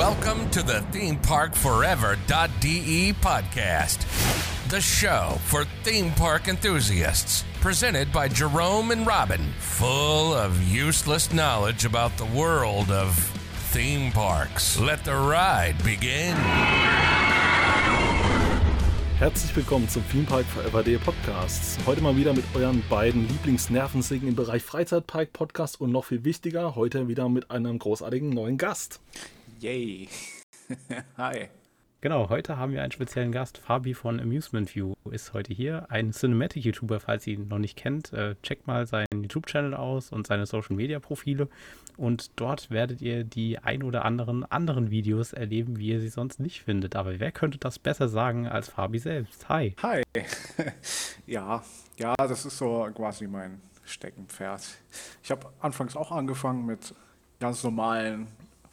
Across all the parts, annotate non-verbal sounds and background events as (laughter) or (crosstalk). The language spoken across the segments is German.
Welcome to the ThemeParkForever.de podcast, the show for theme park enthusiasts. Presented by Jerome and Robin, full of useless knowledge about the world of theme parks. Let the ride begin. Herzlich willkommen zum Themepark Forever Day Podcast. Heute mal wieder mit euren beiden Lieblingsnervensägen im Bereich Freizeitpark Podcast und noch viel wichtiger, heute wieder mit einem großartigen neuen Gast. Yay. (laughs) Hi. Genau, heute haben wir einen speziellen Gast. Fabi von Amusement View ist heute hier. Ein Cinematic-YouTuber, falls ihr ihn noch nicht kennt. Äh, checkt mal seinen YouTube-Channel aus und seine Social-Media-Profile. Und dort werdet ihr die ein oder anderen anderen Videos erleben, wie ihr sie sonst nicht findet. Aber wer könnte das besser sagen als Fabi selbst? Hi. Hi. (laughs) ja, ja, das ist so quasi mein Steckenpferd. Ich habe anfangs auch angefangen mit ganz normalen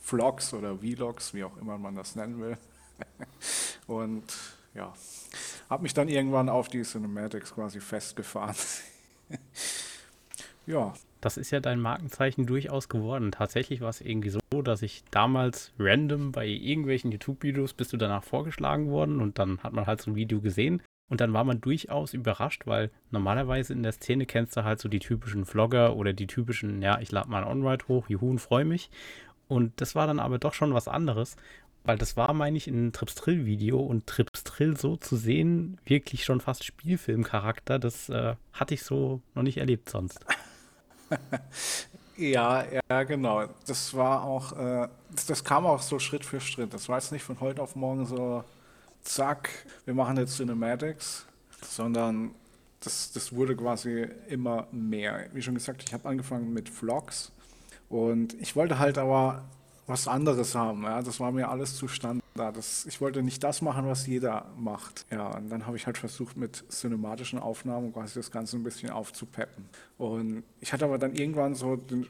Vlogs oder Vlogs, wie auch immer man das nennen will. (laughs) Und ja, habe mich dann irgendwann auf die Cinematics quasi festgefahren. (laughs) ja. Das ist ja dein Markenzeichen durchaus geworden. Tatsächlich war es irgendwie so, dass ich damals random bei irgendwelchen YouTube-Videos bist du danach vorgeschlagen worden und dann hat man halt so ein Video gesehen und dann war man durchaus überrascht, weil normalerweise in der Szene kennst du halt so die typischen Vlogger oder die typischen, ja, ich lade mal ein On-Ride hoch, juhu und freue mich. Und das war dann aber doch schon was anderes weil das war, meine ich, ein Trips Drill Video und Trips Drill so zu sehen, wirklich schon fast Spielfilmcharakter, das äh, hatte ich so noch nicht erlebt sonst. (laughs) ja, ja, genau. Das war auch, äh, das, das, kam auch so Schritt für Schritt. Das war jetzt nicht von heute auf morgen so, zack, wir machen jetzt Cinematics, sondern das, das wurde quasi immer mehr. Wie schon gesagt, ich habe angefangen mit Vlogs und ich wollte halt aber was anderes haben. Ja, das war mir alles zu Standard. Das, ich wollte nicht das machen, was jeder macht. Ja, und dann habe ich halt versucht, mit cinematischen Aufnahmen quasi das Ganze ein bisschen aufzupeppen. Und ich hatte aber dann irgendwann so den,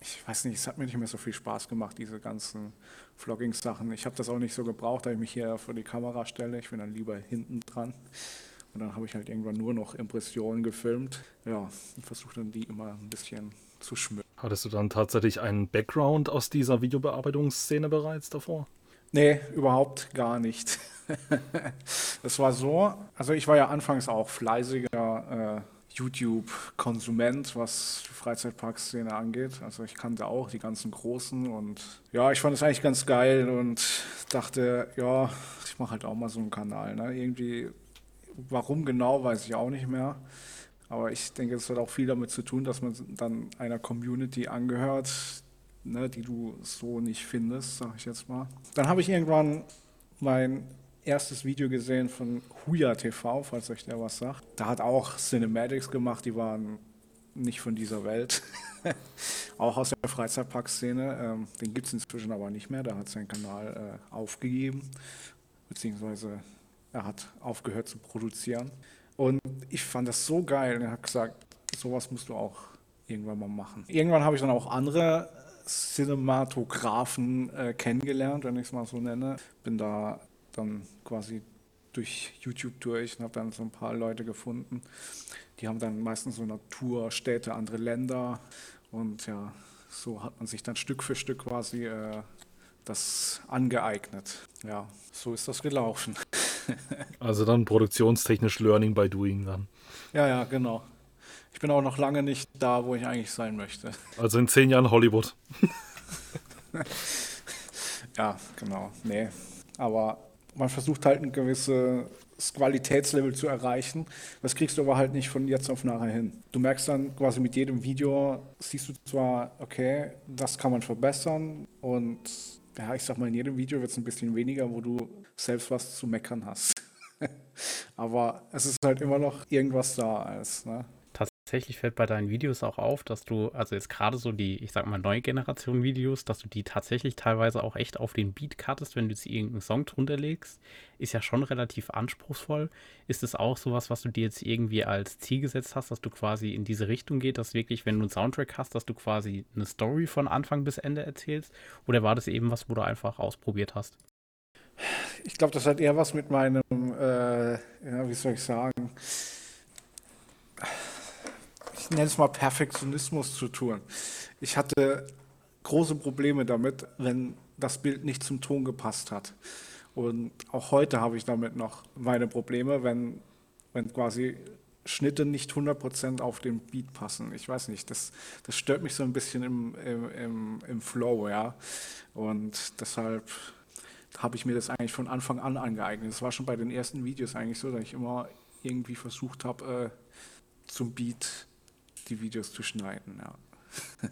ich weiß nicht, es hat mir nicht mehr so viel Spaß gemacht, diese ganzen Vlogging-Sachen. Ich habe das auch nicht so gebraucht, da ich mich hier vor die Kamera stelle. Ich bin dann lieber hinten dran. Und dann habe ich halt irgendwann nur noch Impressionen gefilmt. Ja, und versuche dann die immer ein bisschen zu schmücken. Hattest du dann tatsächlich einen Background aus dieser Videobearbeitungsszene bereits davor? Nee, überhaupt gar nicht. (laughs) Es war so, also ich war ja anfangs auch fleißiger äh, YouTube-Konsument, was die Freizeitparkszene angeht. Also ich kannte auch die ganzen Großen und ja, ich fand es eigentlich ganz geil und dachte, ja, ich mache halt auch mal so einen Kanal. Ne? Irgendwie, warum genau, weiß ich auch nicht mehr. Aber ich denke, es hat auch viel damit zu tun, dass man dann einer Community angehört, ne, die du so nicht findest, sag ich jetzt mal. Dann habe ich irgendwann mein erstes Video gesehen von Huya TV, falls euch der was sagt. Da hat auch Cinematics gemacht, die waren nicht von dieser Welt. (laughs) auch aus der Freizeitparkszene. Ähm, den gibt es inzwischen aber nicht mehr. Der hat seinen Kanal äh, aufgegeben, beziehungsweise er hat aufgehört zu produzieren. Und ich fand das so geil und hat gesagt, sowas musst du auch irgendwann mal machen. Irgendwann habe ich dann auch andere Cinematografen äh, kennengelernt, wenn ich es mal so nenne. Bin da dann quasi durch YouTube durch und habe dann so ein paar Leute gefunden. Die haben dann meistens so Natur, Städte, andere Länder. Und ja, so hat man sich dann Stück für Stück quasi äh, das angeeignet. Ja, so ist das gelaufen. (laughs) also dann produktionstechnisch Learning by Doing dann. Ja, ja, genau. Ich bin auch noch lange nicht da, wo ich eigentlich sein möchte. Also in zehn Jahren Hollywood. (laughs) ja, genau. Nee. Aber man versucht halt ein gewisses Qualitätslevel zu erreichen. Das kriegst du aber halt nicht von jetzt auf nachher hin. Du merkst dann quasi mit jedem Video, siehst du zwar, okay, das kann man verbessern und ja, ich sag mal, in jedem Video wird es ein bisschen weniger, wo du selbst was zu meckern hast. (laughs) Aber es ist halt immer noch irgendwas da als, ne? Tatsächlich fällt bei deinen Videos auch auf, dass du, also jetzt gerade so die, ich sag mal, neue Generation Videos, dass du die tatsächlich teilweise auch echt auf den Beat cuttest, wenn du jetzt irgendeinen Song drunter legst. Ist ja schon relativ anspruchsvoll. Ist es auch sowas, was du dir jetzt irgendwie als Ziel gesetzt hast, dass du quasi in diese Richtung geht, dass wirklich, wenn du einen Soundtrack hast, dass du quasi eine Story von Anfang bis Ende erzählst? Oder war das eben was, wo du einfach ausprobiert hast? Ich glaube, das hat eher was mit meinem, äh, ja, wie soll ich sagen, ich nenne es mal Perfektionismus zu tun. Ich hatte große Probleme damit, wenn das Bild nicht zum Ton gepasst hat. Und auch heute habe ich damit noch meine Probleme, wenn, wenn quasi Schnitte nicht 100% auf den Beat passen. Ich weiß nicht, das, das stört mich so ein bisschen im, im, im, im Flow, ja. Und deshalb habe ich mir das eigentlich von Anfang an angeeignet. Das war schon bei den ersten Videos eigentlich so, dass ich immer irgendwie versucht habe, äh, zum Beat die Videos zu schneiden, ja. (laughs)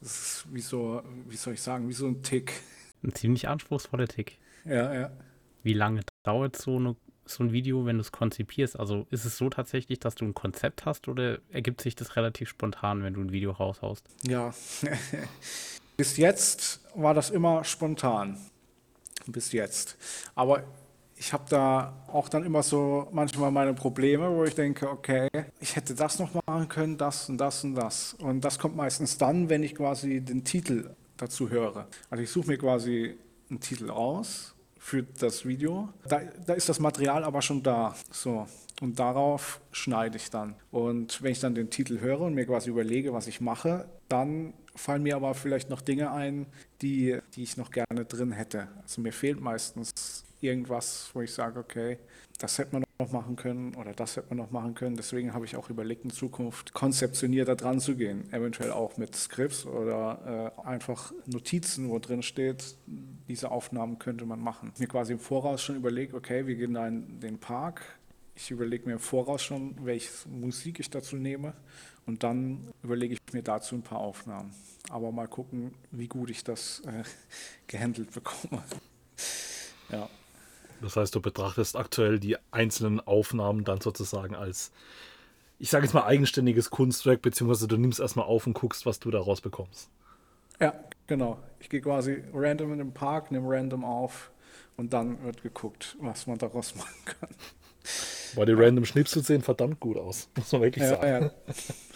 Das ist wie so, wie soll ich sagen, wie so ein Tick. Ein ziemlich anspruchsvoller Tick. Ja, ja. Wie lange dauert so, eine, so ein Video, wenn du es konzipierst? Also ist es so tatsächlich, dass du ein Konzept hast oder ergibt sich das relativ spontan, wenn du ein Video raushaust? Ja. (laughs) Bis jetzt war das immer spontan. Bis jetzt. Aber ich habe da auch dann immer so manchmal meine Probleme, wo ich denke, okay, ich hätte das noch machen können, das und das und das. Und das kommt meistens dann, wenn ich quasi den Titel dazu höre. Also ich suche mir quasi einen Titel aus für das Video. Da, da ist das Material aber schon da. So. Und darauf schneide ich dann. Und wenn ich dann den Titel höre und mir quasi überlege, was ich mache, dann fallen mir aber vielleicht noch Dinge ein, die, die ich noch gerne drin hätte. Also mir fehlt meistens irgendwas, wo ich sage, okay, das hätte man noch machen können oder das hätte man noch machen können. Deswegen habe ich auch überlegt, in Zukunft konzeptionierter dran zu gehen. Eventuell auch mit Skripts oder äh, einfach Notizen, wo drin steht, diese Aufnahmen könnte man machen. Mir quasi im Voraus schon überlegt, okay, wir gehen da in den Park. Ich überlege mir im Voraus schon, welche Musik ich dazu nehme und dann überlege ich mir dazu ein paar Aufnahmen. Aber mal gucken, wie gut ich das äh, (laughs) gehandelt bekomme. ja. Das heißt, du betrachtest aktuell die einzelnen Aufnahmen dann sozusagen als, ich sage jetzt mal, eigenständiges Kunstwerk, beziehungsweise du nimmst erstmal auf und guckst, was du daraus bekommst. Ja, genau. Ich gehe quasi random in den Park, nehme random auf und dann wird geguckt, was man daraus (laughs) machen kann. Weil die random Schnipsel sehen verdammt gut aus, (laughs) muss man wirklich ja, sagen. Ja.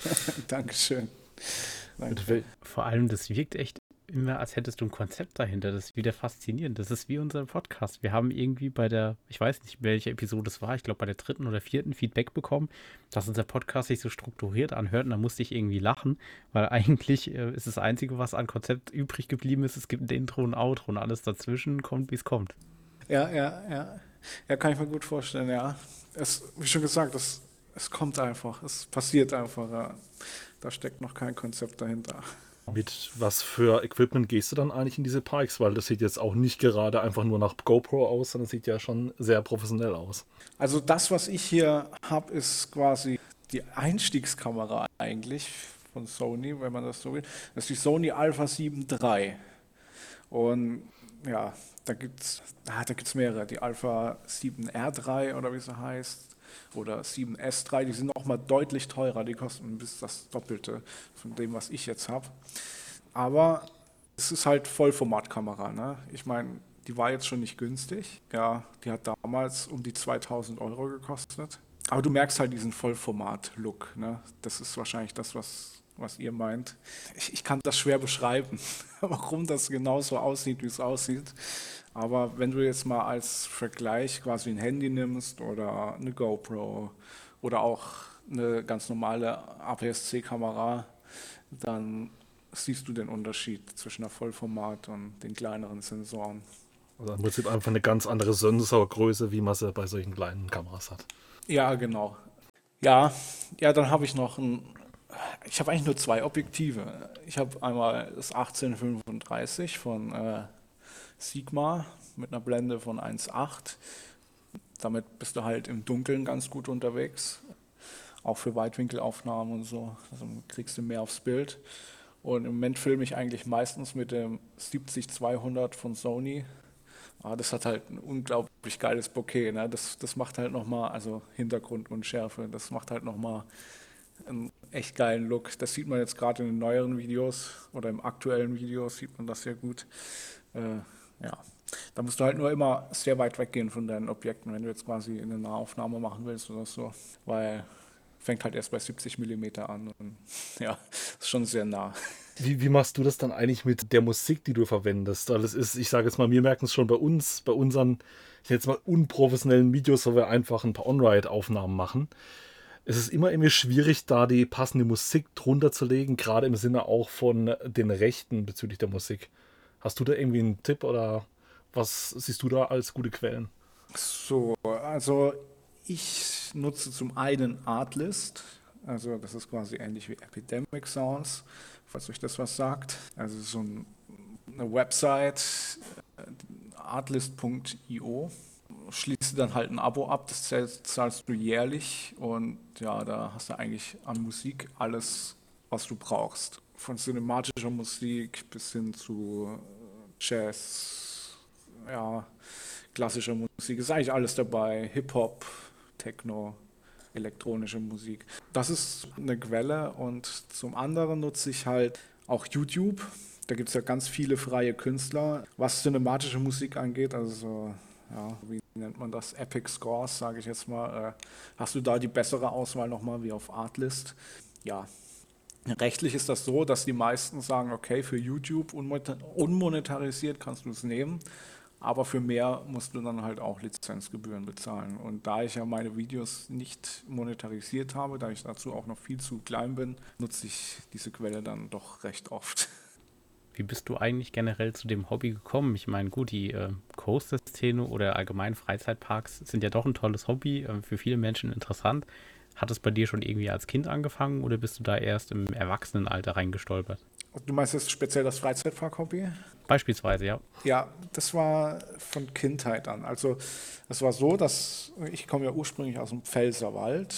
(laughs) Dankeschön. Danke. Vor allem, das wirkt echt immer, als hättest du ein Konzept dahinter. Das ist wieder faszinierend. Das ist wie unser Podcast. Wir haben irgendwie bei der, ich weiß nicht, welche Episode es war, ich glaube bei der dritten oder vierten Feedback bekommen, dass unser Podcast sich so strukturiert anhört und da musste ich irgendwie lachen, weil (laughs) eigentlich äh, ist das Einzige, was an Konzept übrig geblieben ist, es gibt ein Intro und ein Outro und alles dazwischen kommt, wie es kommt. Ja, ja, ja. Ja, kann ich mir gut vorstellen, ja. Es, wie schon gesagt, es, es kommt einfach, es passiert einfach. Ja. Da steckt noch kein Konzept dahinter. Mit was für Equipment gehst du dann eigentlich in diese Pikes? Weil das sieht jetzt auch nicht gerade einfach nur nach GoPro aus, sondern sieht ja schon sehr professionell aus. Also das, was ich hier habe, ist quasi die Einstiegskamera eigentlich von Sony, wenn man das so will. Das ist die Sony Alpha 7 III. Und ja, da gibt es ah, mehrere. Die Alpha 7R3 oder wie sie heißt oder 7S3, die sind auch mal deutlich teurer, die kosten bis das Doppelte von dem, was ich jetzt habe. Aber es ist halt Vollformatkamera. Ne? Ich meine, die war jetzt schon nicht günstig. Ja, die hat damals um die 2000 Euro gekostet. Aber du merkst halt diesen Vollformat-Look. Ne? Das ist wahrscheinlich das, was, was ihr meint. Ich, ich kann das schwer beschreiben, (laughs) warum das genauso aussieht, wie es aussieht. Aber wenn du jetzt mal als Vergleich quasi ein Handy nimmst oder eine GoPro oder auch eine ganz normale APS-C-Kamera, dann siehst du den Unterschied zwischen der Vollformat und den kleineren Sensoren. Also im Prinzip einfach eine ganz andere Sensorgröße, wie man sie bei solchen kleinen Kameras hat. Ja, genau. Ja, ja, dann habe ich noch ein. Ich habe eigentlich nur zwei Objektive. Ich habe einmal das 1835 von äh, Sigma mit einer Blende von 1,8. Damit bist du halt im Dunkeln ganz gut unterwegs, auch für Weitwinkelaufnahmen und so. Also kriegst du mehr aufs Bild. Und im Moment filme ich eigentlich meistens mit dem 70-200 von Sony. Aber das hat halt ein unglaublich geiles Bokeh. Ne? Das, das macht halt nochmal, also Hintergrundunschärfe, das macht halt nochmal einen echt geilen Look. Das sieht man jetzt gerade in den neueren Videos oder im aktuellen Video sieht man das sehr gut. Äh, ja, da musst du halt nur immer sehr weit weggehen von deinen Objekten, wenn du jetzt quasi eine Nahaufnahme machen willst oder so, weil fängt halt erst bei 70 mm an und (laughs) ja, ist schon sehr nah. Wie, wie machst du das dann eigentlich mit der Musik, die du verwendest? Weil es ist, ich sage jetzt mal, wir merken es schon bei uns, bei unseren, ich jetzt mal unprofessionellen Videos, wo wir einfach ein paar On-Ride-Aufnahmen machen. es ist immer irgendwie schwierig, da die passende Musik drunter zu legen, gerade im Sinne auch von den Rechten bezüglich der Musik. Hast du da irgendwie einen Tipp oder was siehst du da als gute Quellen? So, also ich nutze zum einen Artlist, also das ist quasi ähnlich wie Epidemic Sounds, falls euch das was sagt. Also so ein, eine Website, äh, artlist.io schließt dann halt ein Abo ab, das zahlst du jährlich und ja, da hast du eigentlich an Musik alles, was du brauchst. Von cinematischer Musik bis hin zu äh, Jazz, ja, klassischer Musik, ist eigentlich alles dabei, Hip-Hop, Techno, elektronische Musik. Das ist eine Quelle und zum anderen nutze ich halt auch YouTube. Da gibt es ja ganz viele freie Künstler, was cinematische Musik angeht, also ja, wie nennt man das, Epic Scores, sage ich jetzt mal, äh, hast du da die bessere Auswahl nochmal wie auf Artlist. Ja, rechtlich ist das so, dass die meisten sagen, okay, für YouTube unmonetarisiert kannst du es nehmen, aber für mehr musst du dann halt auch Lizenzgebühren bezahlen. Und da ich ja meine Videos nicht monetarisiert habe, da ich dazu auch noch viel zu klein bin, nutze ich diese Quelle dann doch recht oft. Wie bist du eigentlich generell zu dem Hobby gekommen? Ich meine, gut, die äh, Coaster-Szene oder allgemein Freizeitparks sind ja doch ein tolles Hobby, äh, für viele Menschen interessant. Hat es bei dir schon irgendwie als Kind angefangen oder bist du da erst im Erwachsenenalter reingestolpert? Du meinst jetzt speziell das Freizeitpark-Hobby? Beispielsweise, ja. Ja, das war von Kindheit an. Also es war so, dass ich komme ja ursprünglich aus dem Pfälzerwald.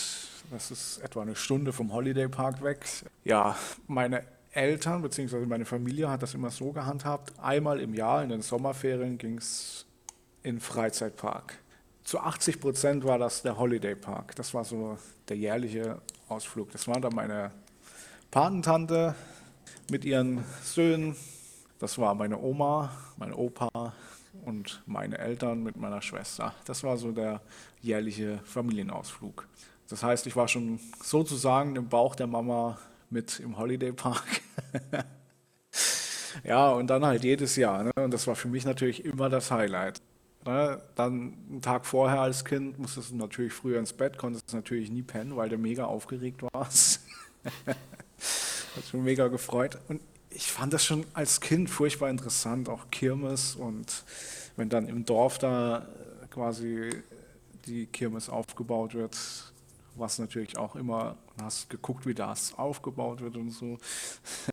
Das ist etwa eine Stunde vom Holiday Park weg. Ja, meine Eltern bzw. meine Familie hat das immer so gehandhabt. Einmal im Jahr in den Sommerferien ging es in Freizeitpark. Zu 80 Prozent war das der Holiday Park. Das war so der jährliche Ausflug. Das war dann meine Patentante mit ihren Söhnen. Das war meine Oma, mein Opa und meine Eltern mit meiner Schwester. Das war so der jährliche Familienausflug. Das heißt, ich war schon sozusagen im Bauch der Mama mit im Holiday Park. (laughs) ja, und dann halt jedes Jahr. Ne? Und das war für mich natürlich immer das Highlight. Ne? Dann einen Tag vorher als Kind musstest du natürlich früher ins Bett, konntest natürlich nie pennen, weil du mega aufgeregt warst. (laughs) Hat mich mega gefreut. Und ich fand das schon als Kind furchtbar interessant, auch Kirmes und wenn dann im Dorf da quasi die Kirmes aufgebaut wird, was natürlich auch immer, hast geguckt, wie das aufgebaut wird und so.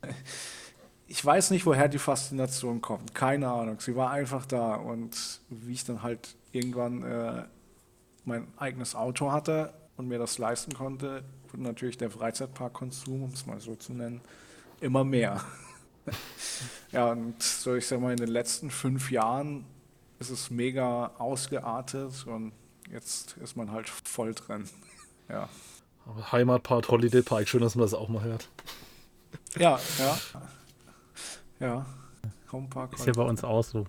(laughs) Ich weiß nicht, woher die Faszination kommt, keine Ahnung. Sie war einfach da und wie ich dann halt irgendwann äh, mein eigenes Auto hatte und mir das leisten konnte, wurde natürlich der Freizeitparkkonsum, um es mal so zu nennen, immer mehr. (laughs) ja, und so ich sag mal, in den letzten fünf Jahren ist es mega ausgeartet und jetzt ist man halt voll drin. (laughs) Ja. Heimatpart Holiday Park, schön, dass man das auch mal hört. Ja, ja. Ja. Homepark. Ist ja bei uns auch so.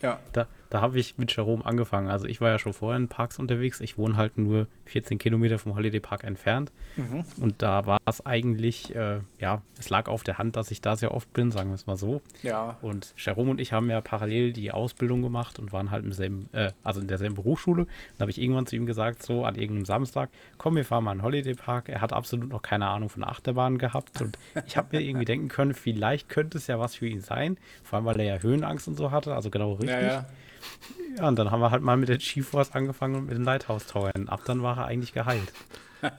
Ja. Da, da habe ich mit Jerome angefangen. Also ich war ja schon vorher in Parks unterwegs. Ich wohne halt nur 14 Kilometer vom Holiday Park entfernt. Mhm. Und da war es eigentlich, äh, ja, es lag auf der Hand, dass ich da sehr oft bin, sagen wir es mal so. Ja. Und Jerome und ich haben ja parallel die Ausbildung gemacht und waren halt im selben, äh, also in derselben Berufsschule. Da habe ich irgendwann zu ihm gesagt, so an irgendeinem Samstag, komm, wir fahren mal in den Holiday Park. Er hat absolut noch keine Ahnung von Achterbahnen gehabt. Und ich habe mir (laughs) irgendwie denken können, vielleicht könnte es ja was für ihn sein. Vor allem, weil er ja Höhenangst und so hatte, also genau richtig. Ja, ja. Ja, und dann haben wir halt mal mit der GeForce angefangen und mit den Lighthouse Towern. Ab dann war er eigentlich geheilt. (laughs)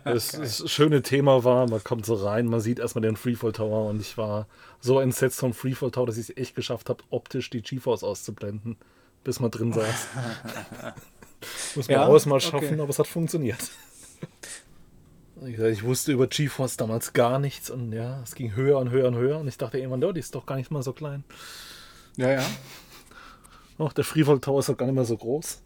Das, das, schöne Thema war, man kommt so rein, man sieht erstmal den Freefall Tower und ich war so entsetzt vom Freefall Tower, dass ich es echt geschafft habe, optisch die GeForce auszublenden, bis man drin saß. (laughs) Muss man ja, auch mal schaffen, okay. aber es hat funktioniert. Ich wusste über GeForce damals gar nichts und ja, es ging höher und höher und höher und ich dachte irgendwann, oh, die ist doch gar nicht mal so klein. Ja, ja. Ach, der Freefall Tower ist doch gar nicht mehr so groß.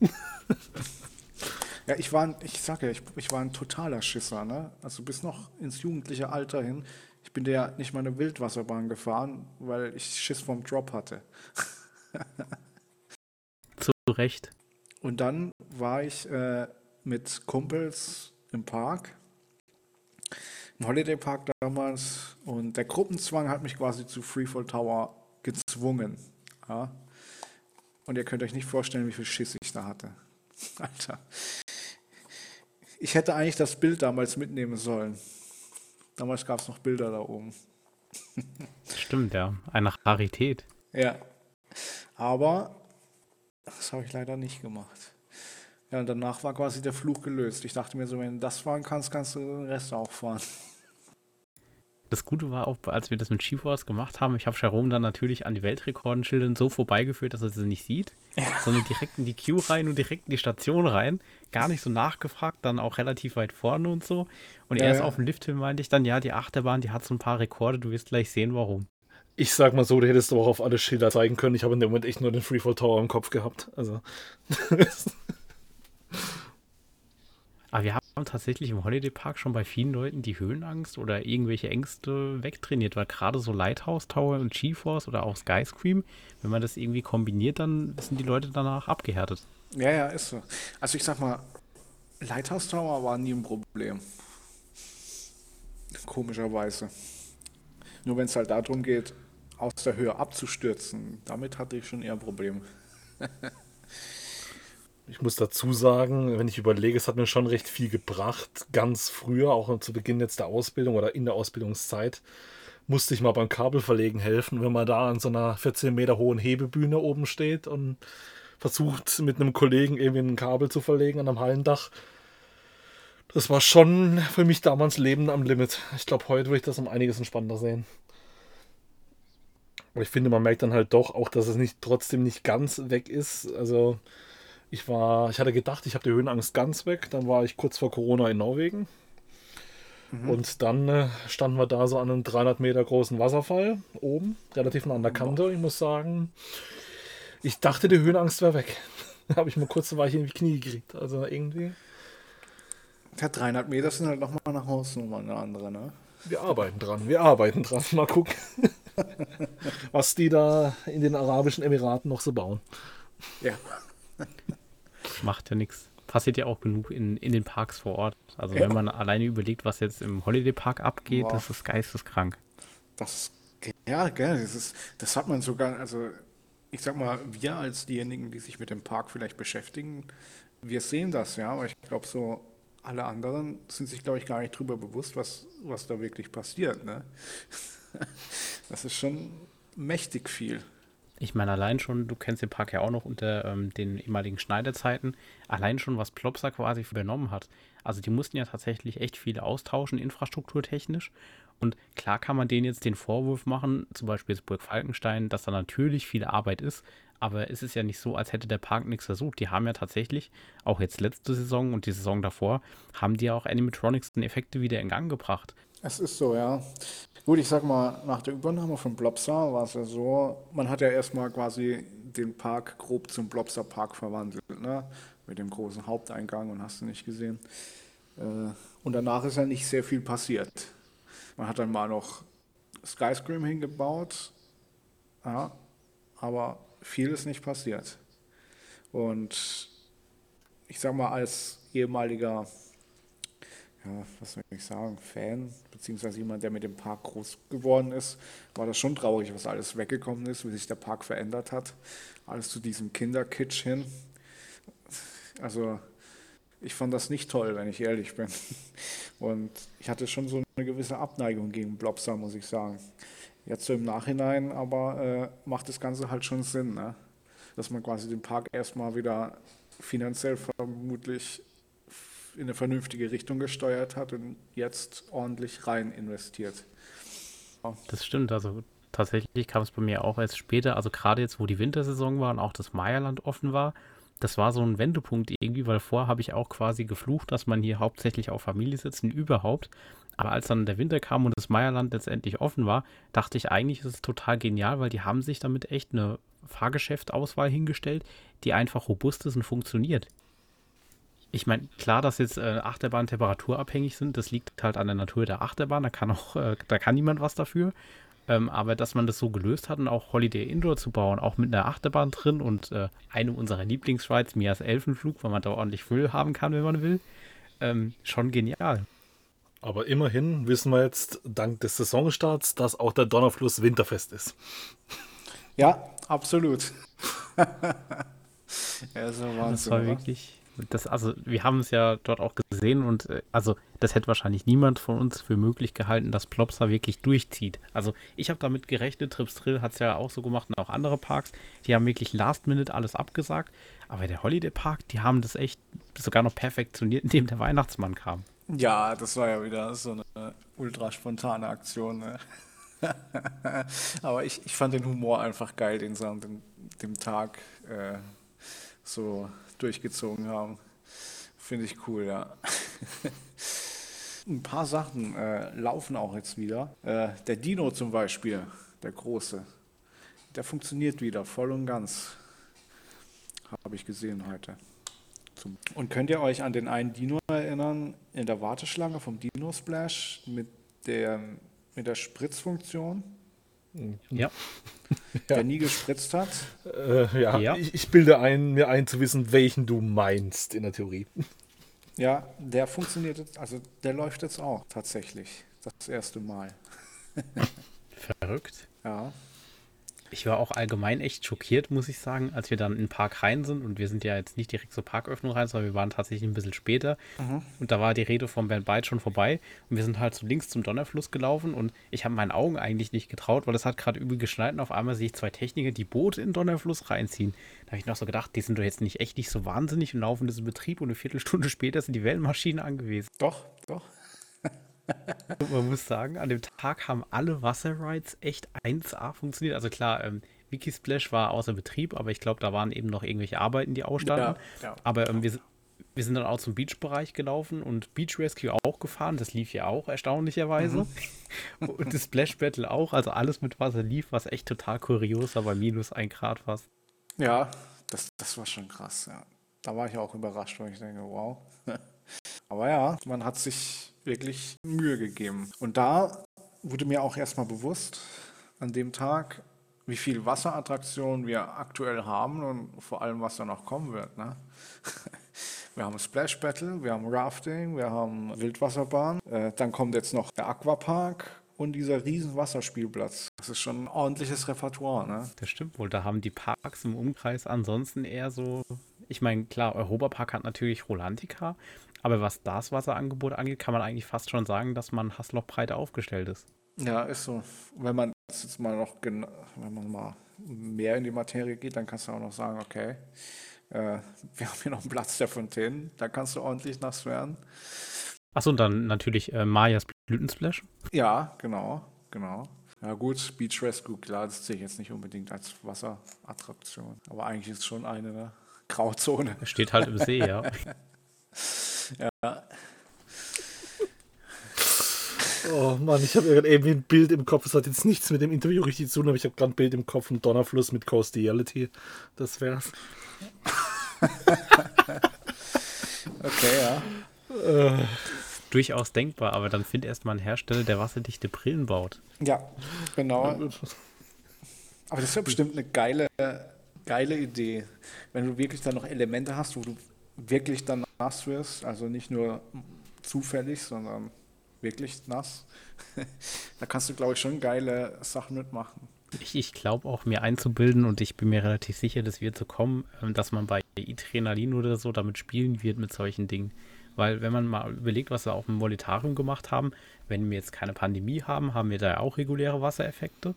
ja, ich war, ich sage ja, ich, ich war ein totaler Schisser, ne? Also bis noch ins jugendliche Alter hin. Ich bin ja nicht mal eine Wildwasserbahn gefahren, weil ich Schiss vom Drop hatte. (laughs) Zu Recht. Und dann war ich äh, mit Kumpels im Park, im Holiday Park damals, und der Gruppenzwang hat mich quasi zu Freefall Tower gezwungen. Ja? Und ihr könnt euch nicht vorstellen, wie viel Schiss ich da hatte. (laughs) Alter. Ich hätte eigentlich das Bild damals mitnehmen sollen. Damals gab es noch Bilder da oben. (laughs) Stimmt, ja. Eine Rarität. Ja. Aber das habe ich leider nicht gemacht. Ja, und danach war quasi der Fluch gelöst. Ich dachte mir so, wenn du das fahren kannst, kannst du den Rest auch fahren. Das Gute war auch, als wir das mit GeForce gemacht haben, ich habe Jerome dann natürlich an die Weltrekordenschildern so vorbeigeführt, dass er sie nicht sieht, ja. sondern direkt in die Queue rein und direkt in die Station rein. Gar nicht so nachgefragt, dann auch relativ weit vorne und so. Und ja, erst ja. auf dem Lift hin meinte ich dann, ja, die Achterbahn, die hat so ein paar Rekorde, du wirst gleich sehen, warum. Ich sag mal so, du hättest aber auch auf alle Schilder zeigen können. Ich habe in dem Moment echt nur den Freefall Tower im Kopf gehabt. Also. (laughs) Aber wir haben tatsächlich im Holiday Park schon bei vielen Leuten die Höhenangst oder irgendwelche Ängste wegtrainiert, weil gerade so Lighthouse Tower und GeForce oder auch Skyscream, wenn man das irgendwie kombiniert, dann sind die Leute danach abgehärtet. Ja, ja, ist so. Also ich sag mal, Lighthouse Tower war nie ein Problem. Komischerweise. Nur wenn es halt darum geht, aus der Höhe abzustürzen, damit hatte ich schon eher Probleme. (laughs) Ich muss dazu sagen, wenn ich überlege, es hat mir schon recht viel gebracht. Ganz früher, auch zu Beginn jetzt der Ausbildung oder in der Ausbildungszeit, musste ich mal beim Kabelverlegen helfen, wenn man da an so einer 14 Meter hohen Hebebühne oben steht und versucht mit einem Kollegen irgendwie ein Kabel zu verlegen an einem Hallendach. Das war schon für mich damals Leben am Limit. Ich glaube, heute würde ich das um einiges entspannter sehen. Aber ich finde, man merkt dann halt doch auch, dass es nicht trotzdem nicht ganz weg ist. Also ich war, ich hatte gedacht, ich habe die Höhenangst ganz weg. Dann war ich kurz vor Corona in Norwegen. Mhm. Und dann äh, standen wir da so an einem 300 Meter großen Wasserfall oben, relativ nah an der Kante. Ich muss sagen, ich dachte, die Höhenangst wäre weg. (laughs) da habe ich mal kurz, war ich in die Knie gekriegt. Also irgendwie. Ja, 300 Meter sind halt nochmal nach Hause nochmal eine andere, ne? Wir arbeiten dran, wir arbeiten dran. Mal gucken, (laughs) was die da in den Arabischen Emiraten noch so bauen. Ja macht ja nichts. Passiert ja auch genug in, in den Parks vor Ort. Also ja. wenn man alleine überlegt, was jetzt im Holiday Park abgeht, Boah. das ist geisteskrank. Das, ja, gell, das, ist, das hat man sogar, also ich sag mal, wir als diejenigen, die sich mit dem Park vielleicht beschäftigen, wir sehen das, ja, aber ich glaube so, alle anderen sind sich, glaube ich, gar nicht drüber bewusst, was, was da wirklich passiert. Ne? (laughs) Das ist schon mächtig viel. Ich meine, allein schon, du kennst den Park ja auch noch unter ähm, den ehemaligen Schneiderzeiten, allein schon, was Plopsa quasi übernommen hat. Also die mussten ja tatsächlich echt viel austauschen, infrastrukturtechnisch. Und klar kann man denen jetzt den Vorwurf machen, zum Beispiel jetzt Burg Falkenstein, dass da natürlich viel Arbeit ist, aber es ist ja nicht so, als hätte der Park nichts versucht. Die haben ja tatsächlich, auch jetzt letzte Saison und die Saison davor, haben die ja auch Animatronics Effekte wieder in Gang gebracht. Es ist so, ja. Gut, ich sag mal, nach der Übernahme von Blobster war es ja so, man hat ja erstmal quasi den Park grob zum Blobster Park verwandelt, ne? Mit dem großen Haupteingang und hast du nicht gesehen. Äh, und danach ist ja nicht sehr viel passiert. Man hat dann mal noch Skyscream hingebaut, ja, aber viel ist nicht passiert. Und ich sag mal, als ehemaliger ja, was soll ich sagen, Fan, beziehungsweise jemand, der mit dem Park groß geworden ist, war das schon traurig, was alles weggekommen ist, wie sich der Park verändert hat. Alles zu diesem Kinderkitsch hin. Also, ich fand das nicht toll, wenn ich ehrlich bin. Und ich hatte schon so eine gewisse Abneigung gegen Blobster, muss ich sagen. Jetzt so im Nachhinein aber äh, macht das Ganze halt schon Sinn, ne? dass man quasi den Park erstmal wieder finanziell vermutlich in eine vernünftige Richtung gesteuert hat und jetzt ordentlich rein investiert. Das stimmt, also tatsächlich kam es bei mir auch erst später, also gerade jetzt, wo die Wintersaison war und auch das Meierland offen war, das war so ein Wendepunkt irgendwie, weil vorher habe ich auch quasi geflucht, dass man hier hauptsächlich auf Familie sitzt und überhaupt. Aber als dann der Winter kam und das Meierland letztendlich offen war, dachte ich eigentlich, ist es total genial, weil die haben sich damit echt eine Fahrgeschäftauswahl hingestellt, die einfach robust ist und funktioniert. Ich meine, klar, dass jetzt äh, Achterbahnen temperaturabhängig sind, das liegt halt an der Natur der Achterbahn, da kann auch, äh, da kann niemand was dafür. Ähm, aber dass man das so gelöst hat und auch Holiday Indoor zu bauen, auch mit einer Achterbahn drin und äh, einem unserer Lieblingsrides, Mias Elfenflug, weil man da ordentlich Füll haben kann, wenn man will, ähm, schon genial. Aber immerhin wissen wir jetzt, dank des Saisonstarts, dass auch der Donnerfluss winterfest ist. Ja, absolut. (laughs) ja, so das war wirklich Das, also, wir haben es ja dort auch gesehen und äh, also das hätte wahrscheinlich niemand von uns für möglich gehalten, dass Plopsa wirklich durchzieht. Also ich habe damit gerechnet, Trips Drill hat es ja auch so gemacht und auch andere Parks, die haben wirklich Last Minute alles abgesagt. Aber der Holiday Park, die haben das echt sogar noch perfektioniert, (laughs) indem der Weihnachtsmann kam. Ja, das war ja wieder so eine ultra spontane Aktion. Ne? (laughs) Aber ich, ich fand den Humor einfach geil, den sie an dem, dem Tag äh, so durchgezogen haben. Finde ich cool, ja. (laughs) Ein paar Sachen äh, laufen auch jetzt wieder. Äh, der Dino zum Beispiel, der große, der funktioniert wieder voll und ganz. Habe ich gesehen heute. Und könnt ihr euch an den einen Dino erinnern in der Warteschlange vom Dino Splash mit der, mit der Spritzfunktion? Ja. (laughs) Der nie gespritzt hat? Äh, ja, Ja. Ich, ich bilde ein, mir ein zu wissen, welchen du meinst in der Theorie. (laughs) Ja, der funktioniert jetzt, also der läuft jetzt auch tatsächlich. Das erste Mal. (laughs) Verrückt. Ja. Ich war auch allgemein echt schockiert, muss ich sagen, als wir dann in den Park rein sind. Und wir sind ja jetzt nicht direkt zur Parköffnung rein, sondern wir waren tatsächlich ein bisschen später. Und da war die Rede von Ben Byte schon vorbei. Und wir sind halt so links zum Donnerfluss gelaufen. Und ich habe meinen Augen eigentlich nicht getraut, weil es hat gerade übel geschneit. Und auf einmal sehe ich zwei Techniker, die Boote in den Donnerfluss reinziehen. Da habe ich noch so gedacht, die sind doch jetzt nicht echt nicht so wahnsinnig und laufen das in Betrieb. Und eine Viertelstunde (laughs) später sind die Wellenmaschinen angewiesen. Doch, doch. (laughs) Man muss sagen, an dem Tag haben alle Wasserrides echt 1A funktioniert. Also klar, ähm, Wikisplash war außer Betrieb, aber ich glaube, da waren eben noch irgendwelche Arbeiten, die ausstanden. Ja, ja. Aber ähm, wir, wir sind dann auch zum Beach-Bereich gelaufen und Beach Rescue auch gefahren. Das lief ja auch erstaunlicherweise. (laughs) Und das Splash Battle auch. Also alles mit Wasser lief, was echt total kurios war, bei minus ein Grad fast. Ja, das, das war schon krass, ja. Da war ich auch überrascht, weil ich denke, wow. (laughs) Aber ja, man hat sich wirklich Mühe gegeben. Und da wurde mir auch erstmal bewusst, an dem Tag, wie viel Wasserattraktionen wir aktuell haben und vor allem, was da noch kommen wird. Ne? (laughs) Wir haben Splash Battle, wir haben Rafting, wir haben Wildwasserbahn, äh, dann kommt jetzt noch der Aquapark und dieser riesen Wasserspielplatz. Das ist schon ein ordentliches Repertoire. Ne? Das stimmt wohl. Da haben die Parks im Umkreis ansonsten eher so. Ich meine, klar, Europapark hat natürlich Rolantica, aber was das Wasserangebot angeht, kann man eigentlich fast schon sagen, dass man Hassloch-breite aufgestellt ist. Ja, ist so. Wenn man jetzt mal noch, wenn man mal mehr in die Materie geht, dann kannst du auch noch sagen, okay, äh, wir (laughs) haben hier noch einen Platz der Fontänen, da kannst du ordentlich nass werden. Achso, und dann natürlich äh, Mayas Blütensplash. Ja, genau, genau. Ja gut, Beach Rescue, klar, das sehe ich jetzt nicht unbedingt als Wasserattraktion. Aber eigentlich ist es schon eine ne? (laughs) Grauzone. Steht halt im See, ja. (laughs) Ja. Oh Mann, ich habe irgendwie ein Bild im Kopf. Das hat jetzt nichts mit dem Interview richtig zu tun, aber ich habe gerade ein Bild im Kopf, ein Donnerfluss mit Coastality. Das wär's. (laughs) Okay, ja. Durchaus denkbar, aber dann find erst mal einen Hersteller, der wasserdichte Brillen baut. Ja, genau. (laughs) Aber das ist ja bestimmt eine geile, geile Idee, wenn du wirklich dann noch Elemente hast, wo du wirklich dann nass wirst, also nicht nur zufällig, sondern wirklich nass. (laughs) da kannst du, glaube ich, schon geile Sachen mitmachen. Ich, ich glaube auch, mir einzubilden und ich bin mir relativ sicher, das wird so kommen, ähm, dass man bei Adrenalin oder so damit spielen wird mit solchen Dingen. Weil wenn man mal überlegt, was wir auf dem Volitarium gemacht haben, wenn wir jetzt keine Pandemie haben, haben wir da ja auch reguläre Wassereffekte.